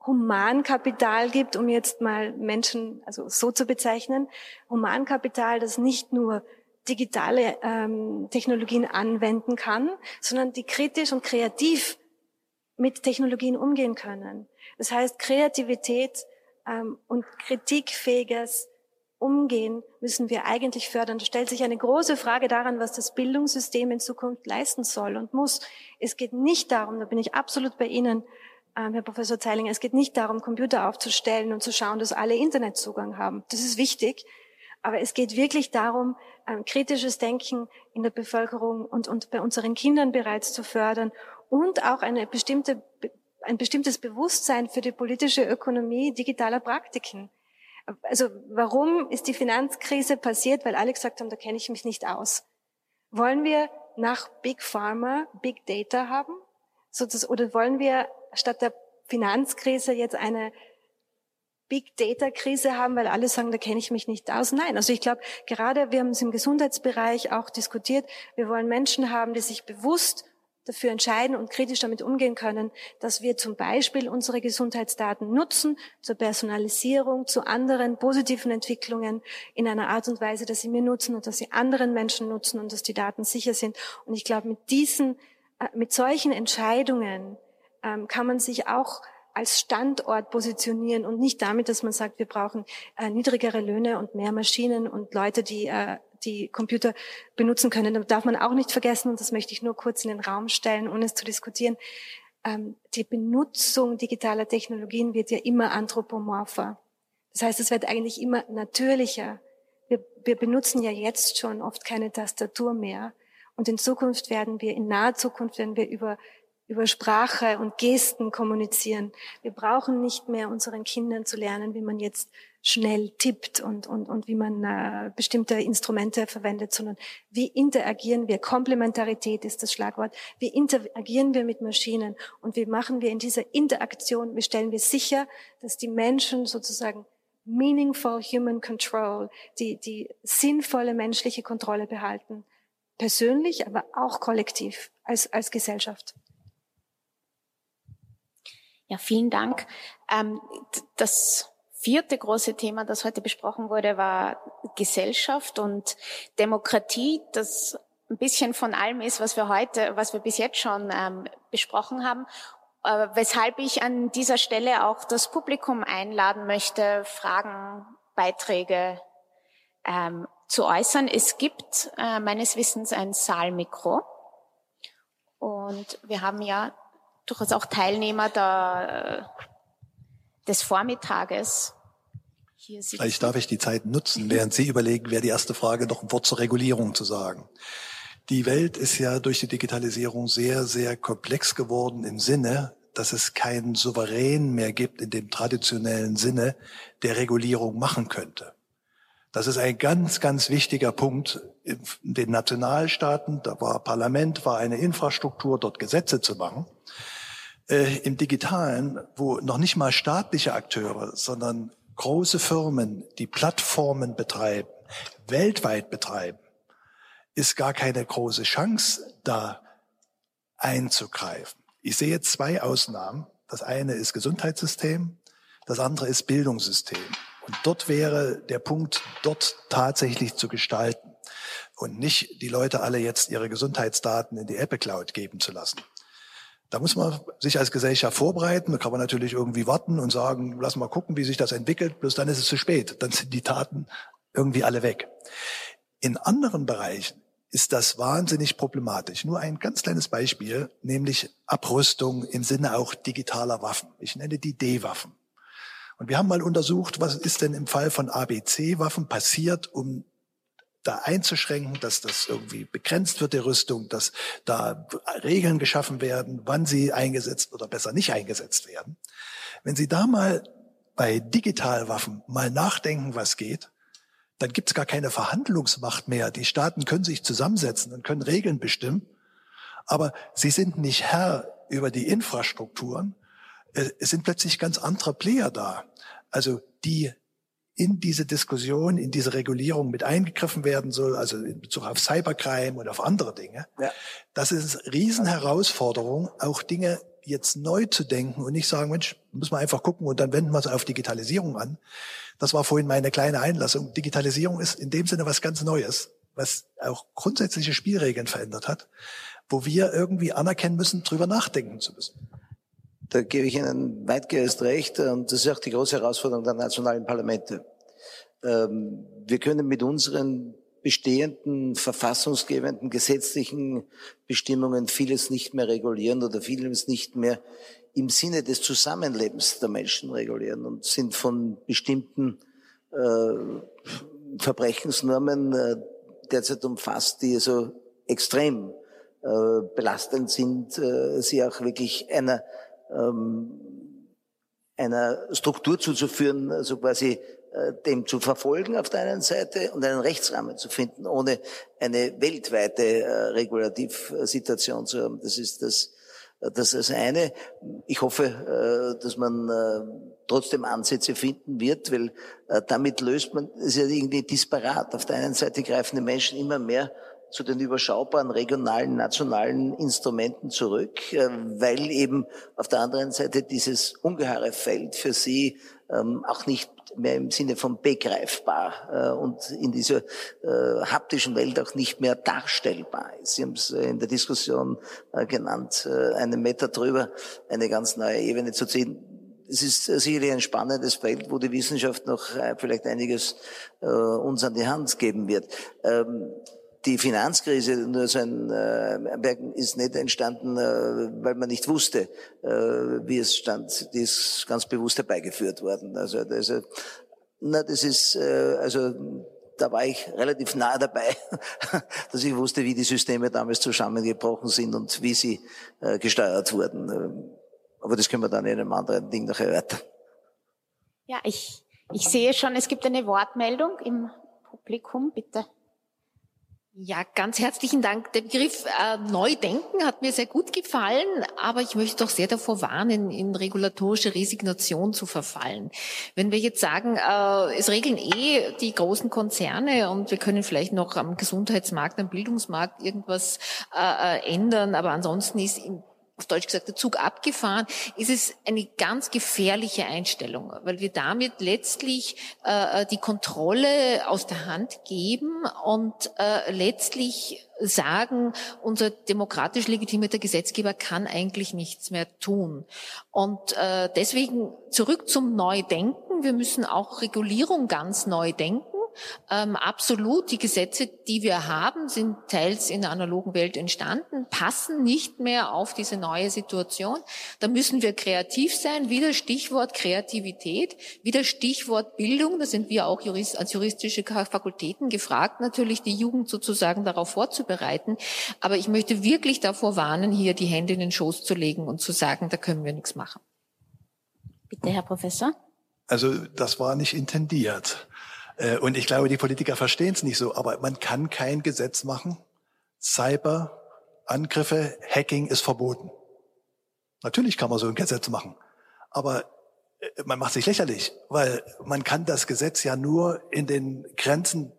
Humankapital gibt, um jetzt mal Menschen also so zu bezeichnen, Humankapital, das nicht nur digitale ähm, Technologien anwenden kann, sondern die kritisch und kreativ mit Technologien umgehen können. Das heißt, Kreativität ähm, und kritikfähiges umgehen, müssen wir eigentlich fördern. Da stellt sich eine große Frage daran, was das Bildungssystem in Zukunft leisten soll und muss. Es geht nicht darum, da bin ich absolut bei Ihnen, ähm, Herr Professor Zeilinger, es geht nicht darum, Computer aufzustellen und zu schauen, dass alle Internetzugang haben. Das ist wichtig. Aber es geht wirklich darum, ähm, kritisches Denken in der Bevölkerung und, und bei unseren Kindern bereits zu fördern und auch eine bestimmte, ein bestimmtes Bewusstsein für die politische Ökonomie digitaler Praktiken. Also warum ist die Finanzkrise passiert? Weil alle gesagt haben, da kenne ich mich nicht aus. Wollen wir nach Big Pharma Big Data haben? Oder wollen wir statt der Finanzkrise jetzt eine Big Data Krise haben, weil alle sagen, da kenne ich mich nicht aus. Nein, also ich glaube, gerade wir haben es im Gesundheitsbereich auch diskutiert. Wir wollen Menschen haben, die sich bewusst dafür entscheiden und kritisch damit umgehen können, dass wir zum Beispiel unsere Gesundheitsdaten nutzen zur Personalisierung, zu anderen positiven Entwicklungen in einer Art und Weise, dass sie mir nutzen und dass sie anderen Menschen nutzen und dass die Daten sicher sind. Und ich glaube, mit diesen, äh, mit solchen Entscheidungen ähm, kann man sich auch als Standort positionieren und nicht damit, dass man sagt, wir brauchen äh, niedrigere Löhne und mehr Maschinen und Leute, die äh, die Computer benutzen können. Da darf man auch nicht vergessen, und das möchte ich nur kurz in den Raum stellen, ohne es zu diskutieren, ähm, die Benutzung digitaler Technologien wird ja immer anthropomorpher. Das heißt, es wird eigentlich immer natürlicher. Wir, wir benutzen ja jetzt schon oft keine Tastatur mehr. Und in Zukunft werden wir, in naher Zukunft werden wir über über Sprache und Gesten kommunizieren. Wir brauchen nicht mehr unseren Kindern zu lernen, wie man jetzt schnell tippt und, und, und wie man äh, bestimmte Instrumente verwendet, sondern wie interagieren wir? Komplementarität ist das Schlagwort. Wie interagieren wir mit Maschinen und wie machen wir in dieser Interaktion, wie stellen wir sicher, dass die Menschen sozusagen meaningful human control, die, die sinnvolle menschliche Kontrolle behalten. Persönlich, aber auch kollektiv als, als Gesellschaft. Ja, vielen Dank. Ähm, das vierte große Thema, das heute besprochen wurde, war Gesellschaft und Demokratie, das ein bisschen von allem ist, was wir heute, was wir bis jetzt schon ähm, besprochen haben. Äh, weshalb ich an dieser Stelle auch das Publikum einladen möchte, Fragen, Beiträge ähm, zu äußern. Es gibt äh, meines Wissens ein Saalmikro. Und wir haben ja durchaus auch Teilnehmer der, des Vormittages. Hier Vielleicht darf ich die Zeit nutzen, während Sie überlegen, wäre die erste Frage noch ein Wort zur Regulierung zu sagen. Die Welt ist ja durch die Digitalisierung sehr, sehr komplex geworden im Sinne, dass es keinen Souverän mehr gibt in dem traditionellen Sinne, der Regulierung machen könnte. Das ist ein ganz, ganz wichtiger Punkt in den Nationalstaaten. Da war Parlament, war eine Infrastruktur, dort Gesetze zu machen äh, im digitalen, wo noch nicht mal staatliche Akteure, sondern große Firmen, die Plattformen betreiben, weltweit betreiben, ist gar keine große Chance, da einzugreifen. Ich sehe zwei Ausnahmen. Das eine ist Gesundheitssystem, das andere ist Bildungssystem. Und dort wäre der Punkt, dort tatsächlich zu gestalten und nicht die Leute alle jetzt ihre Gesundheitsdaten in die Apple Cloud geben zu lassen. Da muss man sich als Gesellschaft vorbereiten. Da kann man natürlich irgendwie warten und sagen, lass mal gucken, wie sich das entwickelt. Bloß dann ist es zu spät. Dann sind die Daten irgendwie alle weg. In anderen Bereichen ist das wahnsinnig problematisch. Nur ein ganz kleines Beispiel, nämlich Abrüstung im Sinne auch digitaler Waffen. Ich nenne die D-Waffen. Und wir haben mal untersucht, was ist denn im Fall von ABC-Waffen passiert, um da einzuschränken, dass das irgendwie begrenzt wird, die Rüstung, dass da Regeln geschaffen werden, wann sie eingesetzt oder besser nicht eingesetzt werden. Wenn Sie da mal bei Digitalwaffen mal nachdenken, was geht, dann gibt es gar keine Verhandlungsmacht mehr. Die Staaten können sich zusammensetzen und können Regeln bestimmen, aber sie sind nicht Herr über die Infrastrukturen. Es sind plötzlich ganz andere Player da. Also die in diese Diskussion, in diese Regulierung mit eingegriffen werden soll, also in Bezug auf Cybercrime und auf andere Dinge. Ja. Das ist Riesenherausforderung, auch Dinge jetzt neu zu denken und nicht sagen, Mensch, muss man einfach gucken und dann wenden wir es auf Digitalisierung an. Das war vorhin meine kleine Einlassung. Digitalisierung ist in dem Sinne was ganz Neues, was auch grundsätzliche Spielregeln verändert hat, wo wir irgendwie anerkennen müssen, drüber nachdenken zu müssen. Da gebe ich Ihnen weitgehend recht. Und das ist auch die große Herausforderung der nationalen Parlamente. Ähm, wir können mit unseren bestehenden verfassungsgebenden gesetzlichen Bestimmungen vieles nicht mehr regulieren oder vieles nicht mehr im Sinne des Zusammenlebens der Menschen regulieren und sind von bestimmten äh, Verbrechensnormen äh, derzeit umfasst, die also extrem äh, belastend sind, äh, sie auch wirklich einer ähm, einer Struktur zuzuführen, also quasi äh, dem zu verfolgen auf der einen Seite und einen Rechtsrahmen zu finden, ohne eine weltweite äh, Regulativsituation zu haben. Das ist das, äh, das ist das eine. Ich hoffe, äh, dass man äh, trotzdem Ansätze finden wird, weil damit löst man, es ist ja irgendwie disparat. Auf der einen Seite greifen die Menschen immer mehr zu den überschaubaren regionalen, nationalen Instrumenten zurück, äh, weil eben auf der anderen Seite dieses ungeheure Feld für sie ähm, auch nicht mehr im Sinne von begreifbar äh, und in dieser äh, haptischen Welt auch nicht mehr darstellbar ist. Sie haben es in der Diskussion genannt, einen Meter drüber eine ganz neue Ebene zu ziehen es ist sicherlich ein spannendes Feld, wo die Wissenschaft noch vielleicht einiges äh, uns an die Hand geben wird. Ähm, die Finanzkrise nur so ein ist nicht entstanden, äh, weil man nicht wusste, äh, wie es stand. Die ist ganz bewusst herbeigeführt worden. Also, also na, das ist äh, also da war ich relativ nah dabei, (laughs) dass ich wusste, wie die Systeme damals zusammengebrochen sind und wie sie äh, gesteuert wurden. Aber das können wir dann in einem anderen Ding noch erörtern. Ja, ich, ich sehe schon, es gibt eine Wortmeldung im Publikum, bitte. Ja, ganz herzlichen Dank. Der Begriff äh, Neudenken hat mir sehr gut gefallen, aber ich möchte doch sehr davor warnen, in regulatorische Resignation zu verfallen. Wenn wir jetzt sagen, äh, es regeln eh die großen Konzerne und wir können vielleicht noch am Gesundheitsmarkt, am Bildungsmarkt irgendwas äh, äh ändern, aber ansonsten ist im auf Deutsch gesagt, der Zug abgefahren, ist es eine ganz gefährliche Einstellung, weil wir damit letztlich äh, die Kontrolle aus der Hand geben und äh, letztlich sagen, unser demokratisch legitimierter Gesetzgeber kann eigentlich nichts mehr tun. Und äh, deswegen zurück zum Neudenken. Wir müssen auch Regulierung ganz neu denken. Ähm, absolut, die Gesetze, die wir haben, sind teils in der analogen Welt entstanden, passen nicht mehr auf diese neue Situation. Da müssen wir kreativ sein. Wieder Stichwort Kreativität, wieder Stichwort Bildung. Da sind wir auch Jurist, als juristische Fakultäten gefragt, natürlich die Jugend sozusagen darauf vorzubereiten. Aber ich möchte wirklich davor warnen, hier die Hände in den Schoß zu legen und zu sagen, da können wir nichts machen. Bitte, Herr Professor. Also das war nicht intendiert. Äh, und ich glaube, die Politiker verstehen es nicht so, aber man kann kein Gesetz machen. Cyberangriffe, Hacking ist verboten. Natürlich kann man so ein Gesetz machen, aber äh, man macht sich lächerlich, weil man kann das Gesetz ja nur in den Grenzen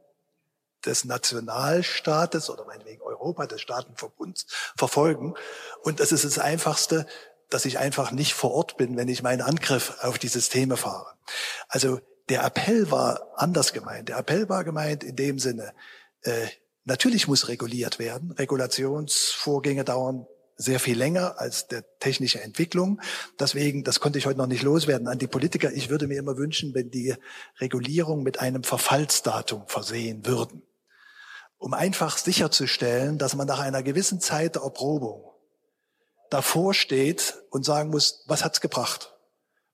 des Nationalstaates oder meinetwegen Europa, des Staatenverbunds verfolgen. Und das ist das Einfachste, dass ich einfach nicht vor Ort bin, wenn ich meinen Angriff auf die Systeme fahre. Also der Appell war anders gemeint. Der Appell war gemeint in dem Sinne, äh, natürlich muss reguliert werden. Regulationsvorgänge dauern sehr viel länger als der technische Entwicklung. Deswegen, das konnte ich heute noch nicht loswerden an die Politiker. Ich würde mir immer wünschen, wenn die Regulierung mit einem Verfallsdatum versehen würden, um einfach sicherzustellen, dass man nach einer gewissen Zeit der Erprobung davor steht und sagen muss, was hat's gebracht?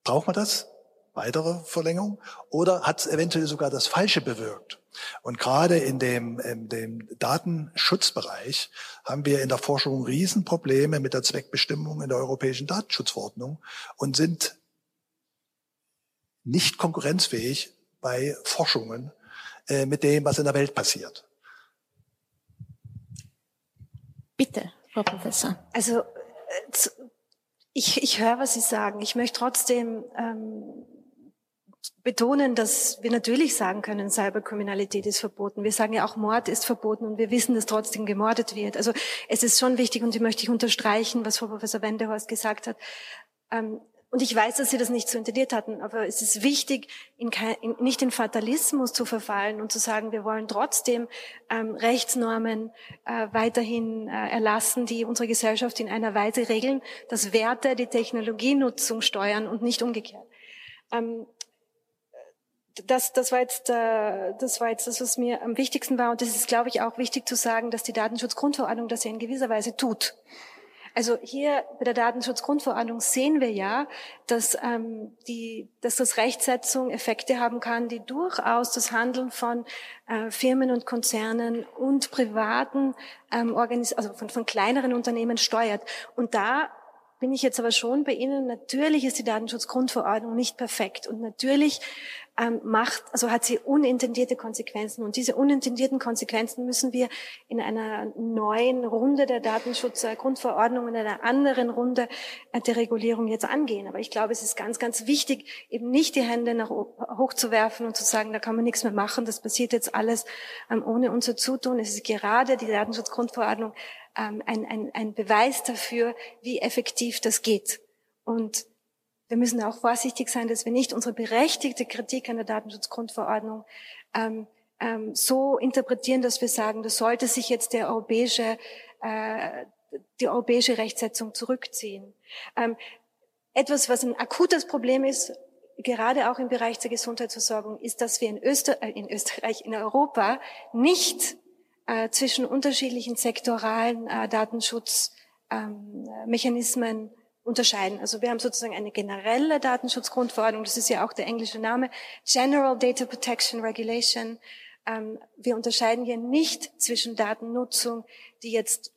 Braucht man das? Weitere Verlängerung? Oder hat es eventuell sogar das Falsche bewirkt? Und gerade in dem, in dem Datenschutzbereich haben wir in der Forschung Riesenprobleme mit der Zweckbestimmung in der europäischen Datenschutzverordnung und sind nicht konkurrenzfähig bei Forschungen äh, mit dem, was in der Welt passiert. Bitte, Frau Professor. Also ich, ich höre, was Sie sagen. Ich möchte trotzdem ähm, betonen, dass wir natürlich sagen können, Cyberkriminalität ist verboten. Wir sagen ja auch, Mord ist verboten und wir wissen, dass trotzdem gemordet wird. Also es ist schon wichtig und ich möchte ich unterstreichen, was Frau Professor Wendehorst gesagt hat. Ähm, und ich weiß, dass Sie das nicht so intendiert hatten, aber es ist wichtig, in kein, in, nicht in Fatalismus zu verfallen und zu sagen, wir wollen trotzdem ähm, Rechtsnormen äh, weiterhin äh, erlassen, die unsere Gesellschaft in einer Weise regeln, dass Werte die Technologienutzung steuern und nicht umgekehrt. Ähm, das, das, war jetzt, äh, das war jetzt das, was mir am wichtigsten war. Und es ist, glaube ich, auch wichtig zu sagen, dass die Datenschutzgrundverordnung das ja in gewisser Weise tut. Also hier bei der Datenschutzgrundverordnung sehen wir ja, dass, ähm, die, dass das Rechtsetzung Effekte haben kann, die durchaus das Handeln von äh, Firmen und Konzernen und privaten ähm, Organis also von, von kleineren Unternehmen steuert. Und da bin ich jetzt aber schon bei Ihnen. Natürlich ist die Datenschutzgrundverordnung nicht perfekt und natürlich ähm, macht, also hat sie unintendierte Konsequenzen. Und diese unintendierten Konsequenzen müssen wir in einer neuen Runde der Datenschutzgrundverordnung, in einer anderen Runde äh, der Regulierung jetzt angehen. Aber ich glaube, es ist ganz, ganz wichtig, eben nicht die Hände nach hochzuwerfen und zu sagen, da kann man nichts mehr machen, das passiert jetzt alles ähm, ohne unser Zutun. Es ist gerade die Datenschutzgrundverordnung ähm, ein, ein, ein Beweis dafür, wie effektiv das geht. Und wir müssen auch vorsichtig sein, dass wir nicht unsere berechtigte Kritik an der Datenschutzgrundverordnung ähm, ähm, so interpretieren, dass wir sagen, das sollte sich jetzt der europäische, äh, die europäische Rechtsetzung zurückziehen. Ähm, etwas, was ein akutes Problem ist, gerade auch im Bereich der Gesundheitsversorgung, ist, dass wir in, Öster äh, in Österreich, in Europa nicht äh, zwischen unterschiedlichen sektoralen äh, Datenschutzmechanismen ähm, unterscheiden. Also wir haben sozusagen eine generelle Datenschutzgrundverordnung, das ist ja auch der englische Name, General Data Protection Regulation. Ähm, wir unterscheiden hier nicht zwischen Datennutzung, die jetzt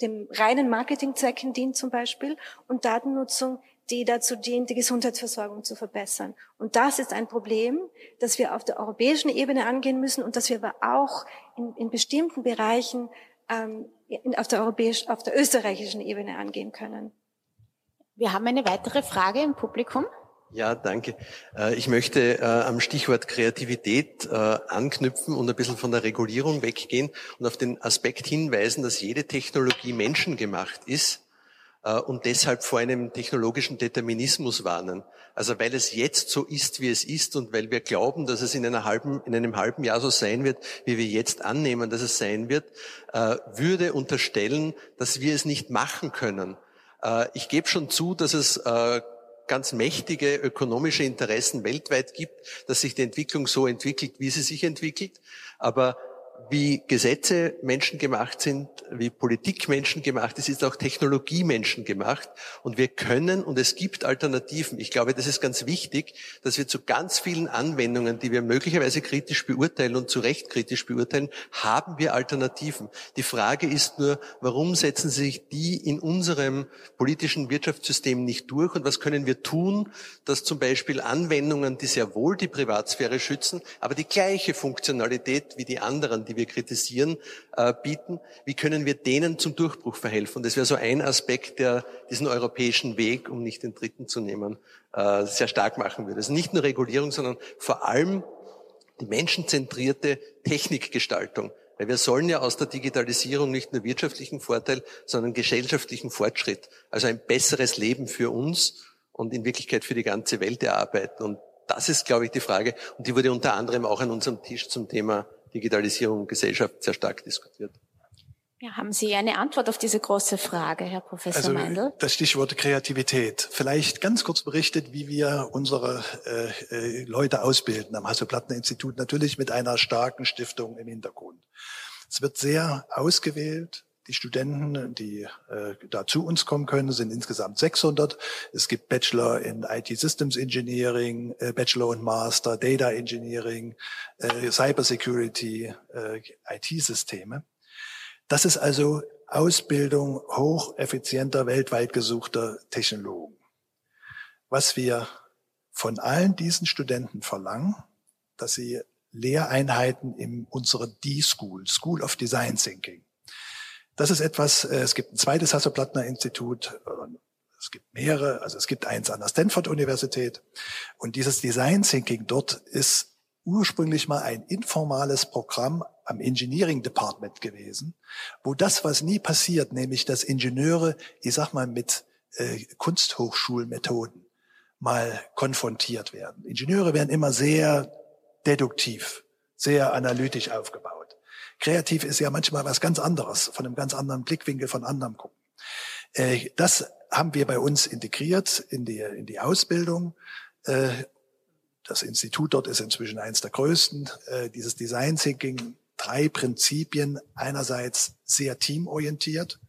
dem reinen Marketingzwecken dient zum Beispiel, und Datennutzung, die dazu dient, die Gesundheitsversorgung zu verbessern. Und das ist ein Problem, das wir auf der europäischen Ebene angehen müssen und das wir aber auch in, in bestimmten Bereichen ähm, in, auf, der europäisch, auf der österreichischen Ebene angehen können. Wir haben eine weitere Frage im Publikum. Ja, danke. Äh, ich möchte äh, am Stichwort Kreativität äh, anknüpfen und ein bisschen von der Regulierung weggehen und auf den Aspekt hinweisen, dass jede Technologie menschengemacht ist und deshalb vor einem technologischen Determinismus warnen. Also weil es jetzt so ist, wie es ist und weil wir glauben, dass es in, einer halben, in einem halben Jahr so sein wird, wie wir jetzt annehmen, dass es sein wird, würde unterstellen, dass wir es nicht machen können. Äh, ich gebe schon zu, dass es äh, ganz mächtige ökonomische Interessen weltweit gibt, dass sich die Entwicklung so entwickelt, wie sie sich entwickelt. Aber wie Gesetze menschengemacht sind, wie Politik menschengemacht ist, ist auch Technologie menschengemacht. Und wir können, und es gibt Alternativen. Ich glaube, das ist ganz wichtig, dass wir zu ganz vielen Anwendungen, die wir möglicherweise kritisch beurteilen und zu Recht kritisch beurteilen, haben wir Alternativen. Die Frage ist nur, warum setzen sich die in unserem politischen Wirtschaftssystem nicht durch? Und was können wir tun, dass zum Beispiel Anwendungen, die sehr wohl die Privatsphäre schützen, aber die gleiche Funktionalität wie die anderen, die wir kritisieren, äh, bieten. Wie können wir denen zum Durchbruch verhelfen? Das wäre so ein Aspekt, der diesen europäischen Weg, um nicht den dritten zu nehmen, äh, sehr stark machen würde. Also nicht nur Regulierung, sondern vor allem die menschenzentrierte Technikgestaltung. Weil wir sollen ja aus der Digitalisierung nicht nur wirtschaftlichen Vorteil, sondern gesellschaftlichen Fortschritt, also ein besseres Leben für uns und in Wirklichkeit für die ganze Welt erarbeiten. Und das ist, glaube ich, die Frage. Und die wurde unter anderem auch an unserem Tisch zum Thema Digitalisierung und Gesellschaft sehr stark diskutiert. Ja, haben Sie eine Antwort auf diese große Frage, Herr Professor also, Meindl? Das Stichwort Kreativität. Vielleicht ganz kurz berichtet, wie wir unsere äh, äh, Leute ausbilden am Hasso-Plattner-Institut, natürlich mit einer starken Stiftung im Hintergrund. Es wird sehr ausgewählt, die Studenten, die äh, da zu uns kommen können, sind insgesamt 600. Es gibt Bachelor in IT Systems Engineering, äh, Bachelor und Master, Data Engineering, äh, Cyber Security, äh, IT-Systeme. Das ist also Ausbildung hocheffizienter, weltweit gesuchter Technologen. Was wir von allen diesen Studenten verlangen, dass sie Lehreinheiten in unserer D-School, School of Design Thinking, das ist etwas, äh, es gibt ein zweites Hasso-Plattner-Institut, es gibt mehrere, also es gibt eins an der Stanford-Universität. Und dieses Design Thinking dort ist ursprünglich mal ein informales Programm am Engineering Department gewesen, wo das, was nie passiert, nämlich dass Ingenieure, ich sag mal, mit äh, Kunsthochschulmethoden mal konfrontiert werden. Ingenieure werden immer sehr deduktiv, sehr analytisch aufgebaut. Kreativ ist ja manchmal was ganz anderes, von einem ganz anderen Blickwinkel, von anderem gucken. Äh, das haben wir bei uns integriert in die, in die Ausbildung. Äh, das Institut dort ist inzwischen eines der größten. Äh, dieses Design Thinking, drei Prinzipien. Einerseits sehr teamorientiert,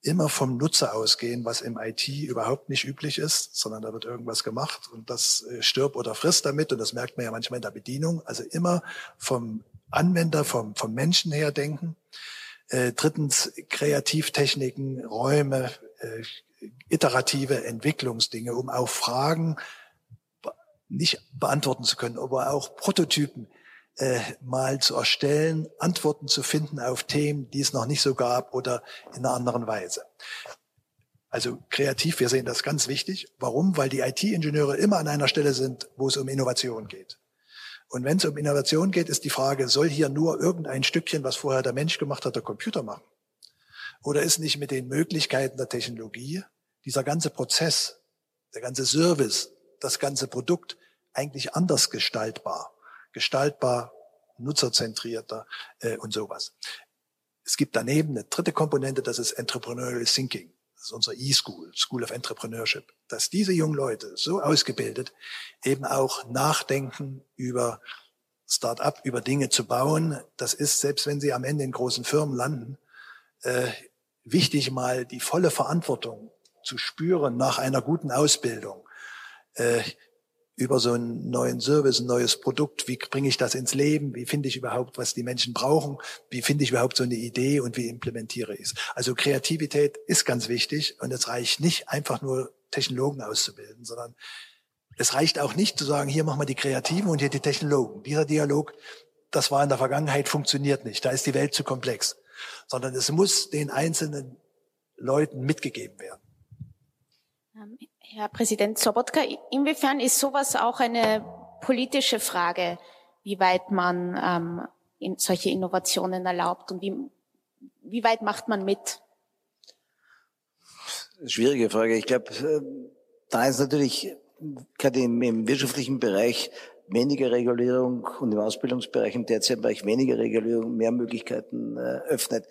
immer vom Nutzer ausgehen, was im IT überhaupt nicht üblich ist, sondern da wird irgendwas gemacht und das stirbt oder frisst damit und das merkt man ja manchmal in der Bedienung. Also immer vom Anwender, vom, vom Menschen her denken. Äh, drittens Kreativtechniken, Räume, äh, iterative Entwicklungsdinge, um auch Fragen nicht beantworten zu können, aber auch Prototypen äh, mal zu erstellen, Antworten zu finden auf Themen, die es noch nicht so gab oder in einer anderen Weise. Also kreativ, wir sehen das ganz wichtig. Warum? Weil die IT-Ingenieure immer an einer Stelle sind, wo es um Innovation geht. Und wenn es um Innovation geht, ist die Frage, soll hier nur irgendein Stückchen, was vorher der Mensch gemacht hat, der Computer machen? Oder ist nicht mit den Möglichkeiten der Technologie dieser ganze Prozess, der ganze Service, das ganze Produkt eigentlich anders gestaltbar? Gestaltbar, nutzerzentrierter äh, und sowas. Es gibt daneben eine dritte Komponente, das ist Entrepreneurial Thinking das ist unsere E-School, School of Entrepreneurship, dass diese jungen Leute so ausgebildet eben auch nachdenken über Start-up, über Dinge zu bauen. Das ist, selbst wenn sie am Ende in großen Firmen landen, äh, wichtig, mal die volle Verantwortung zu spüren nach einer guten Ausbildung. Äh, über so einen neuen Service, ein neues Produkt, wie bringe ich das ins Leben, wie finde ich überhaupt, was die Menschen brauchen, wie finde ich überhaupt so eine Idee und wie implementiere ich es. Also Kreativität ist ganz wichtig und es reicht nicht einfach nur Technologen auszubilden, sondern es reicht auch nicht zu sagen, hier machen wir die Kreativen und hier die Technologen. Dieser Dialog, das war in der Vergangenheit, funktioniert nicht. Da ist die Welt zu komplex. Sondern es muss den einzelnen Leuten mitgegeben werden. Herr Präsident Sobotka, inwiefern ist sowas auch eine politische Frage, wie weit man ähm, in solche Innovationen erlaubt und wie, wie weit macht man mit? Schwierige Frage. Ich glaube, äh, da ist natürlich gerade im, im wirtschaftlichen Bereich weniger Regulierung und im Ausbildungsbereich, im derzeitigen Bereich weniger Regulierung, mehr Möglichkeiten äh, öffnet.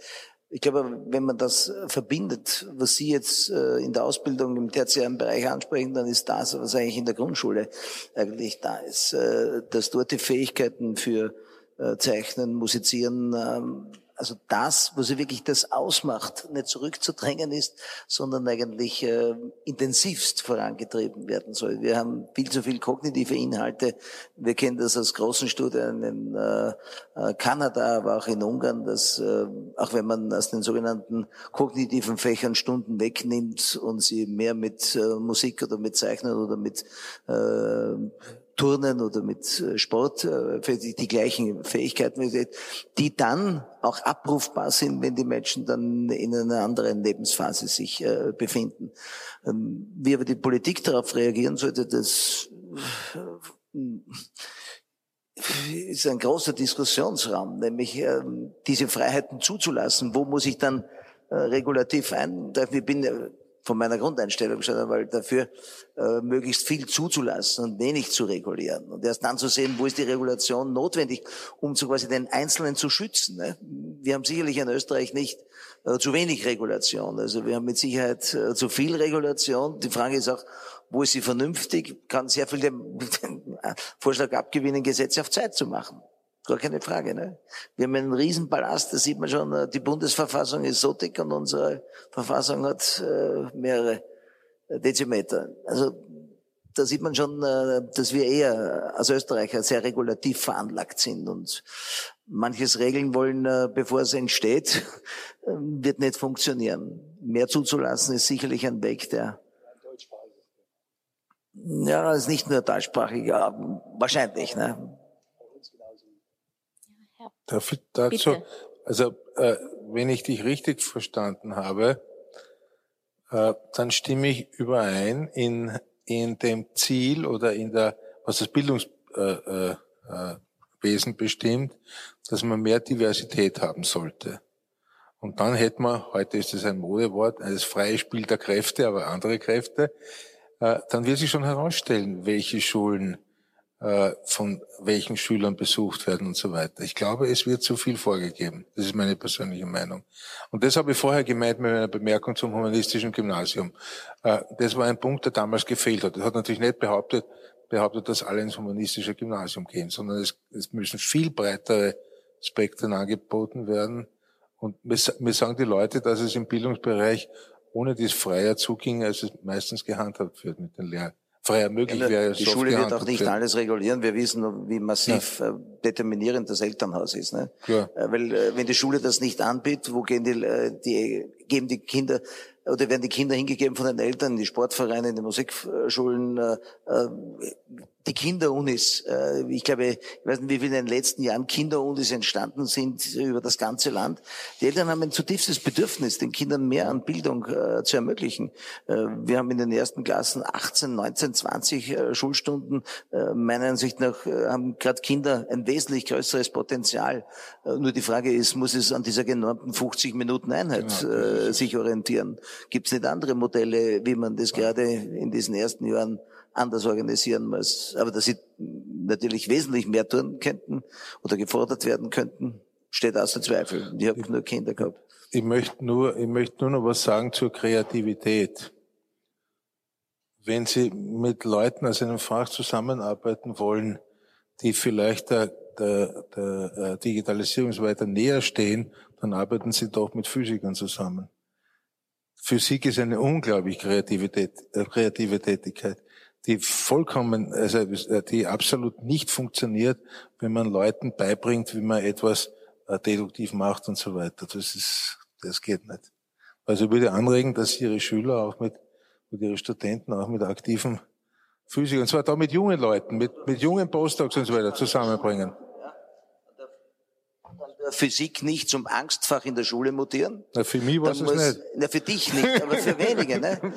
Ich glaube, wenn man das verbindet, was Sie jetzt äh, in der Ausbildung im tertiären Bereich ansprechen, dann ist das, was eigentlich in der Grundschule eigentlich da ist, äh, dass dort die Fähigkeiten für äh, Zeichnen, Musizieren, ähm, also das, was wirklich das ausmacht, nicht zurückzudrängen ist, sondern eigentlich äh, intensivst vorangetrieben werden soll. Wir haben viel zu viel kognitive Inhalte. Wir kennen das aus großen Studien in äh, äh, Kanada, aber auch in Ungarn, dass äh, auch wenn man aus den sogenannten kognitiven Fächern Stunden wegnimmt und sie mehr mit äh, Musik oder mit Zeichnen oder mit äh, Turnen oder mit äh, Sport äh, für die, die gleichen Fähigkeiten, die dann auch abrufbar sind, wenn die Menschen dann in einer anderen Lebensphase sich äh, befinden. Ähm, wie aber die Politik darauf reagieren sollte, das ist ein großer Diskussionsraum, nämlich ähm, diese Freiheiten zuzulassen. Wo muss ich dann äh, regulativ eingreifen? Ich bin äh, von meiner Grundeinstellung schon einmal dafür, äh, möglichst viel zuzulassen und wenig zu regulieren. Und erst dann zu sehen, wo ist die Regulation notwendig, um so quasi den Einzelnen zu schützen. Ne? Wir haben sicherlich in Österreich nicht äh, zu wenig Regulation. Also wir haben mit Sicherheit äh, zu viel Regulation. Die Frage ist auch, wo ist sie vernünftig? Kann sehr viel dem, (laughs) dem Vorschlag abgewinnen, Gesetze auf Zeit zu machen. Gar keine Frage. Ne? Wir haben einen Riesenpalast, da sieht man schon, äh, die Bundesverfassung ist so dick und unsere Verfassung hat äh, mehrere Dezimeter. Also da sieht man schon, äh, dass wir eher als Österreicher sehr regulativ veranlagt sind und manches regeln wollen, äh, bevor es entsteht, (laughs) wird nicht funktionieren. Mehr zuzulassen ist sicherlich ein Weg, der ja, ist nicht nur deutschsprachig, ja, wahrscheinlich. Ne? Darf ich dazu? Bitte. Also, äh, wenn ich dich richtig verstanden habe, äh, dann stimme ich überein in, in dem Ziel oder in der, was das Bildungswesen äh, äh, bestimmt, dass man mehr Diversität haben sollte. Und dann hätte man, heute ist es ein Modewort, das freie Spiel der Kräfte, aber andere Kräfte, äh, dann wird sich schon herausstellen, welche Schulen äh, von welchen Schülern besucht werden und so weiter. Ich glaube, es wird zu viel vorgegeben. Das ist meine persönliche Meinung. Und das habe ich vorher gemeint mit meiner Bemerkung zum humanistischen Gymnasium. Äh, das war ein Punkt, der damals gefehlt hat. Das hat natürlich nicht behauptet, behauptet, dass alle ins humanistische Gymnasium gehen, sondern es, es müssen viel breitere Spektren angeboten werden. Und mir sagen die Leute, dass es im Bildungsbereich ohne dies freier zuging, als es meistens gehandhabt wird mit den Lehrern freier möglich ja, wäre. Die Schule wird auch nicht wird. alles regulieren. Wir wissen, wie massiv ja. Äh, determinierend das Elternhaus ist. Ne? Ja. Äh, weil äh, wenn die Schule das nicht anbietet, wo gehen die, die geben die Kinder oder werden die Kinder hingegeben von den Eltern in die Sportvereine, in die Musikschulen, die Kinderunis, äh, ich glaube, ich weiß nicht, wie viele in den letzten Jahren Kinderunis entstanden sind über das ganze Land. Die Eltern haben ein zutiefstes Bedürfnis, den Kindern mehr an Bildung äh, zu ermöglichen. Äh, wir haben in den ersten Klassen 18, 19, 20 Schulstunden. Meiner Ansicht nach haben gerade Kinder ein wesentlich größeres Potenzial. Nur die Frage ist, muss es an dieser genormten 50 Minuten Einheit ja, sich orientieren? Gibt es nicht andere Modelle, wie man das gerade in diesen ersten Jahren anders organisieren muss. Aber dass sie natürlich wesentlich mehr tun könnten oder gefordert werden könnten, steht außer Zweifel. Ich habe nur Kinder gehabt. Ich möchte nur, ich möchte nur noch was sagen zur Kreativität. Wenn Sie mit Leuten aus einem Fach zusammenarbeiten wollen, die vielleicht der, der, der äh, Digitalisierung weiter näher stehen, dann arbeiten Sie doch mit Physikern zusammen. Physik ist eine unglaublich kreative, äh, kreative Tätigkeit die vollkommen, also äh, die absolut nicht funktioniert, wenn man Leuten beibringt, wie man etwas äh, deduktiv macht und so weiter. Das ist, das geht nicht. Also ich würde anregen, dass ihre Schüler auch mit, mit ihre Studenten auch mit aktiven Physikern, und zwar da mit jungen Leuten, mit, mit jungen Postdocs und so weiter zusammenbringen. Physik nicht zum Angstfach in der Schule mutieren? Na, für mich war es nicht. Na, für dich nicht, aber für wenige. Ne? (laughs)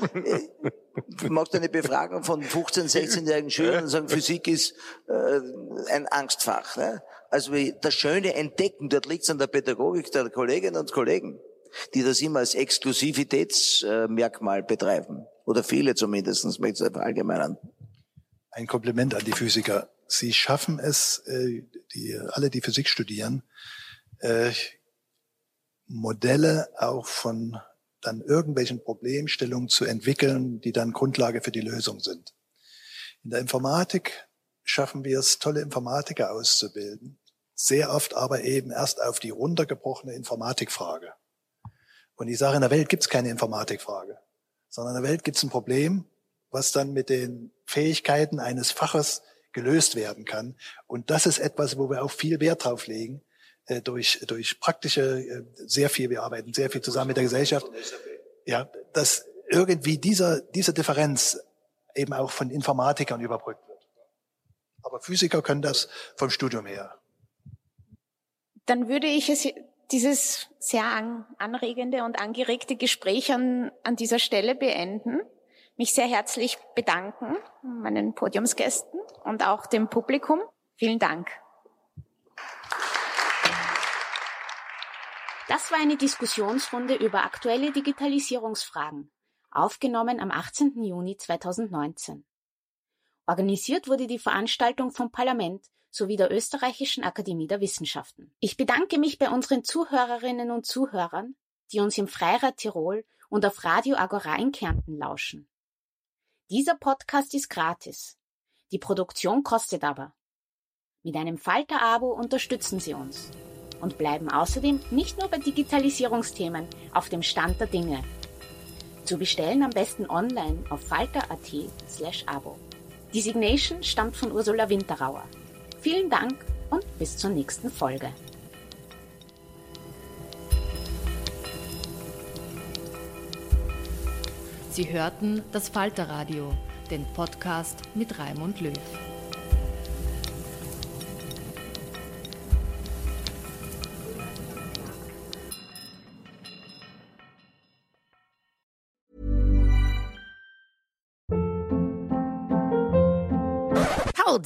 Du machst eine Befragung von 15-, 16-jährigen Schülern und sagen, Physik ist äh, ein Angstfach. Ne? Also das schöne Entdecken, dort liegt es an der Pädagogik der Kolleginnen und Kollegen, die das immer als Exklusivitätsmerkmal betreiben. Oder viele zumindest, möchte ich es verallgemeinern. Ein Kompliment an die Physiker. Sie schaffen es, äh, die, alle, die Physik studieren, äh, Modelle auch von dann irgendwelchen Problemstellungen zu entwickeln, die dann Grundlage für die Lösung sind. In der Informatik schaffen wir es, tolle Informatiker auszubilden, sehr oft aber eben erst auf die runtergebrochene Informatikfrage. Und ich sage, in der Welt gibt es keine Informatikfrage, sondern in der Welt gibt es ein Problem, was dann mit den Fähigkeiten eines Faches gelöst werden kann. Und das ist etwas, wo wir auch viel Wert drauf legen, äh, durch, durch praktische, äh, sehr viel, wir arbeiten sehr viel zusammen mit der Gesellschaft, ja, dass irgendwie dieser, diese Differenz eben auch von Informatikern überbrückt wird. Aber Physiker können das vom Studium her. Dann würde ich es, dieses sehr an, anregende und angeregte Gespräch an, an dieser Stelle beenden. Mich sehr herzlich bedanken, meinen Podiumsgästen und auch dem Publikum. Vielen Dank. Das war eine Diskussionsrunde über aktuelle Digitalisierungsfragen, aufgenommen am 18. Juni 2019. Organisiert wurde die Veranstaltung vom Parlament sowie der Österreichischen Akademie der Wissenschaften. Ich bedanke mich bei unseren Zuhörerinnen und Zuhörern, die uns im Freirad Tirol und auf Radio Agora in Kärnten lauschen. Dieser Podcast ist gratis. Die Produktion kostet aber. Mit einem Falter-Abo unterstützen Sie uns und bleiben außerdem nicht nur bei Digitalisierungsthemen auf dem Stand der Dinge. Zu bestellen am besten online auf falter.at slash abo. Die Signation stammt von Ursula Winterauer. Vielen Dank und bis zur nächsten Folge. Sie hörten das Falterradio, den Podcast mit Raimund Löw.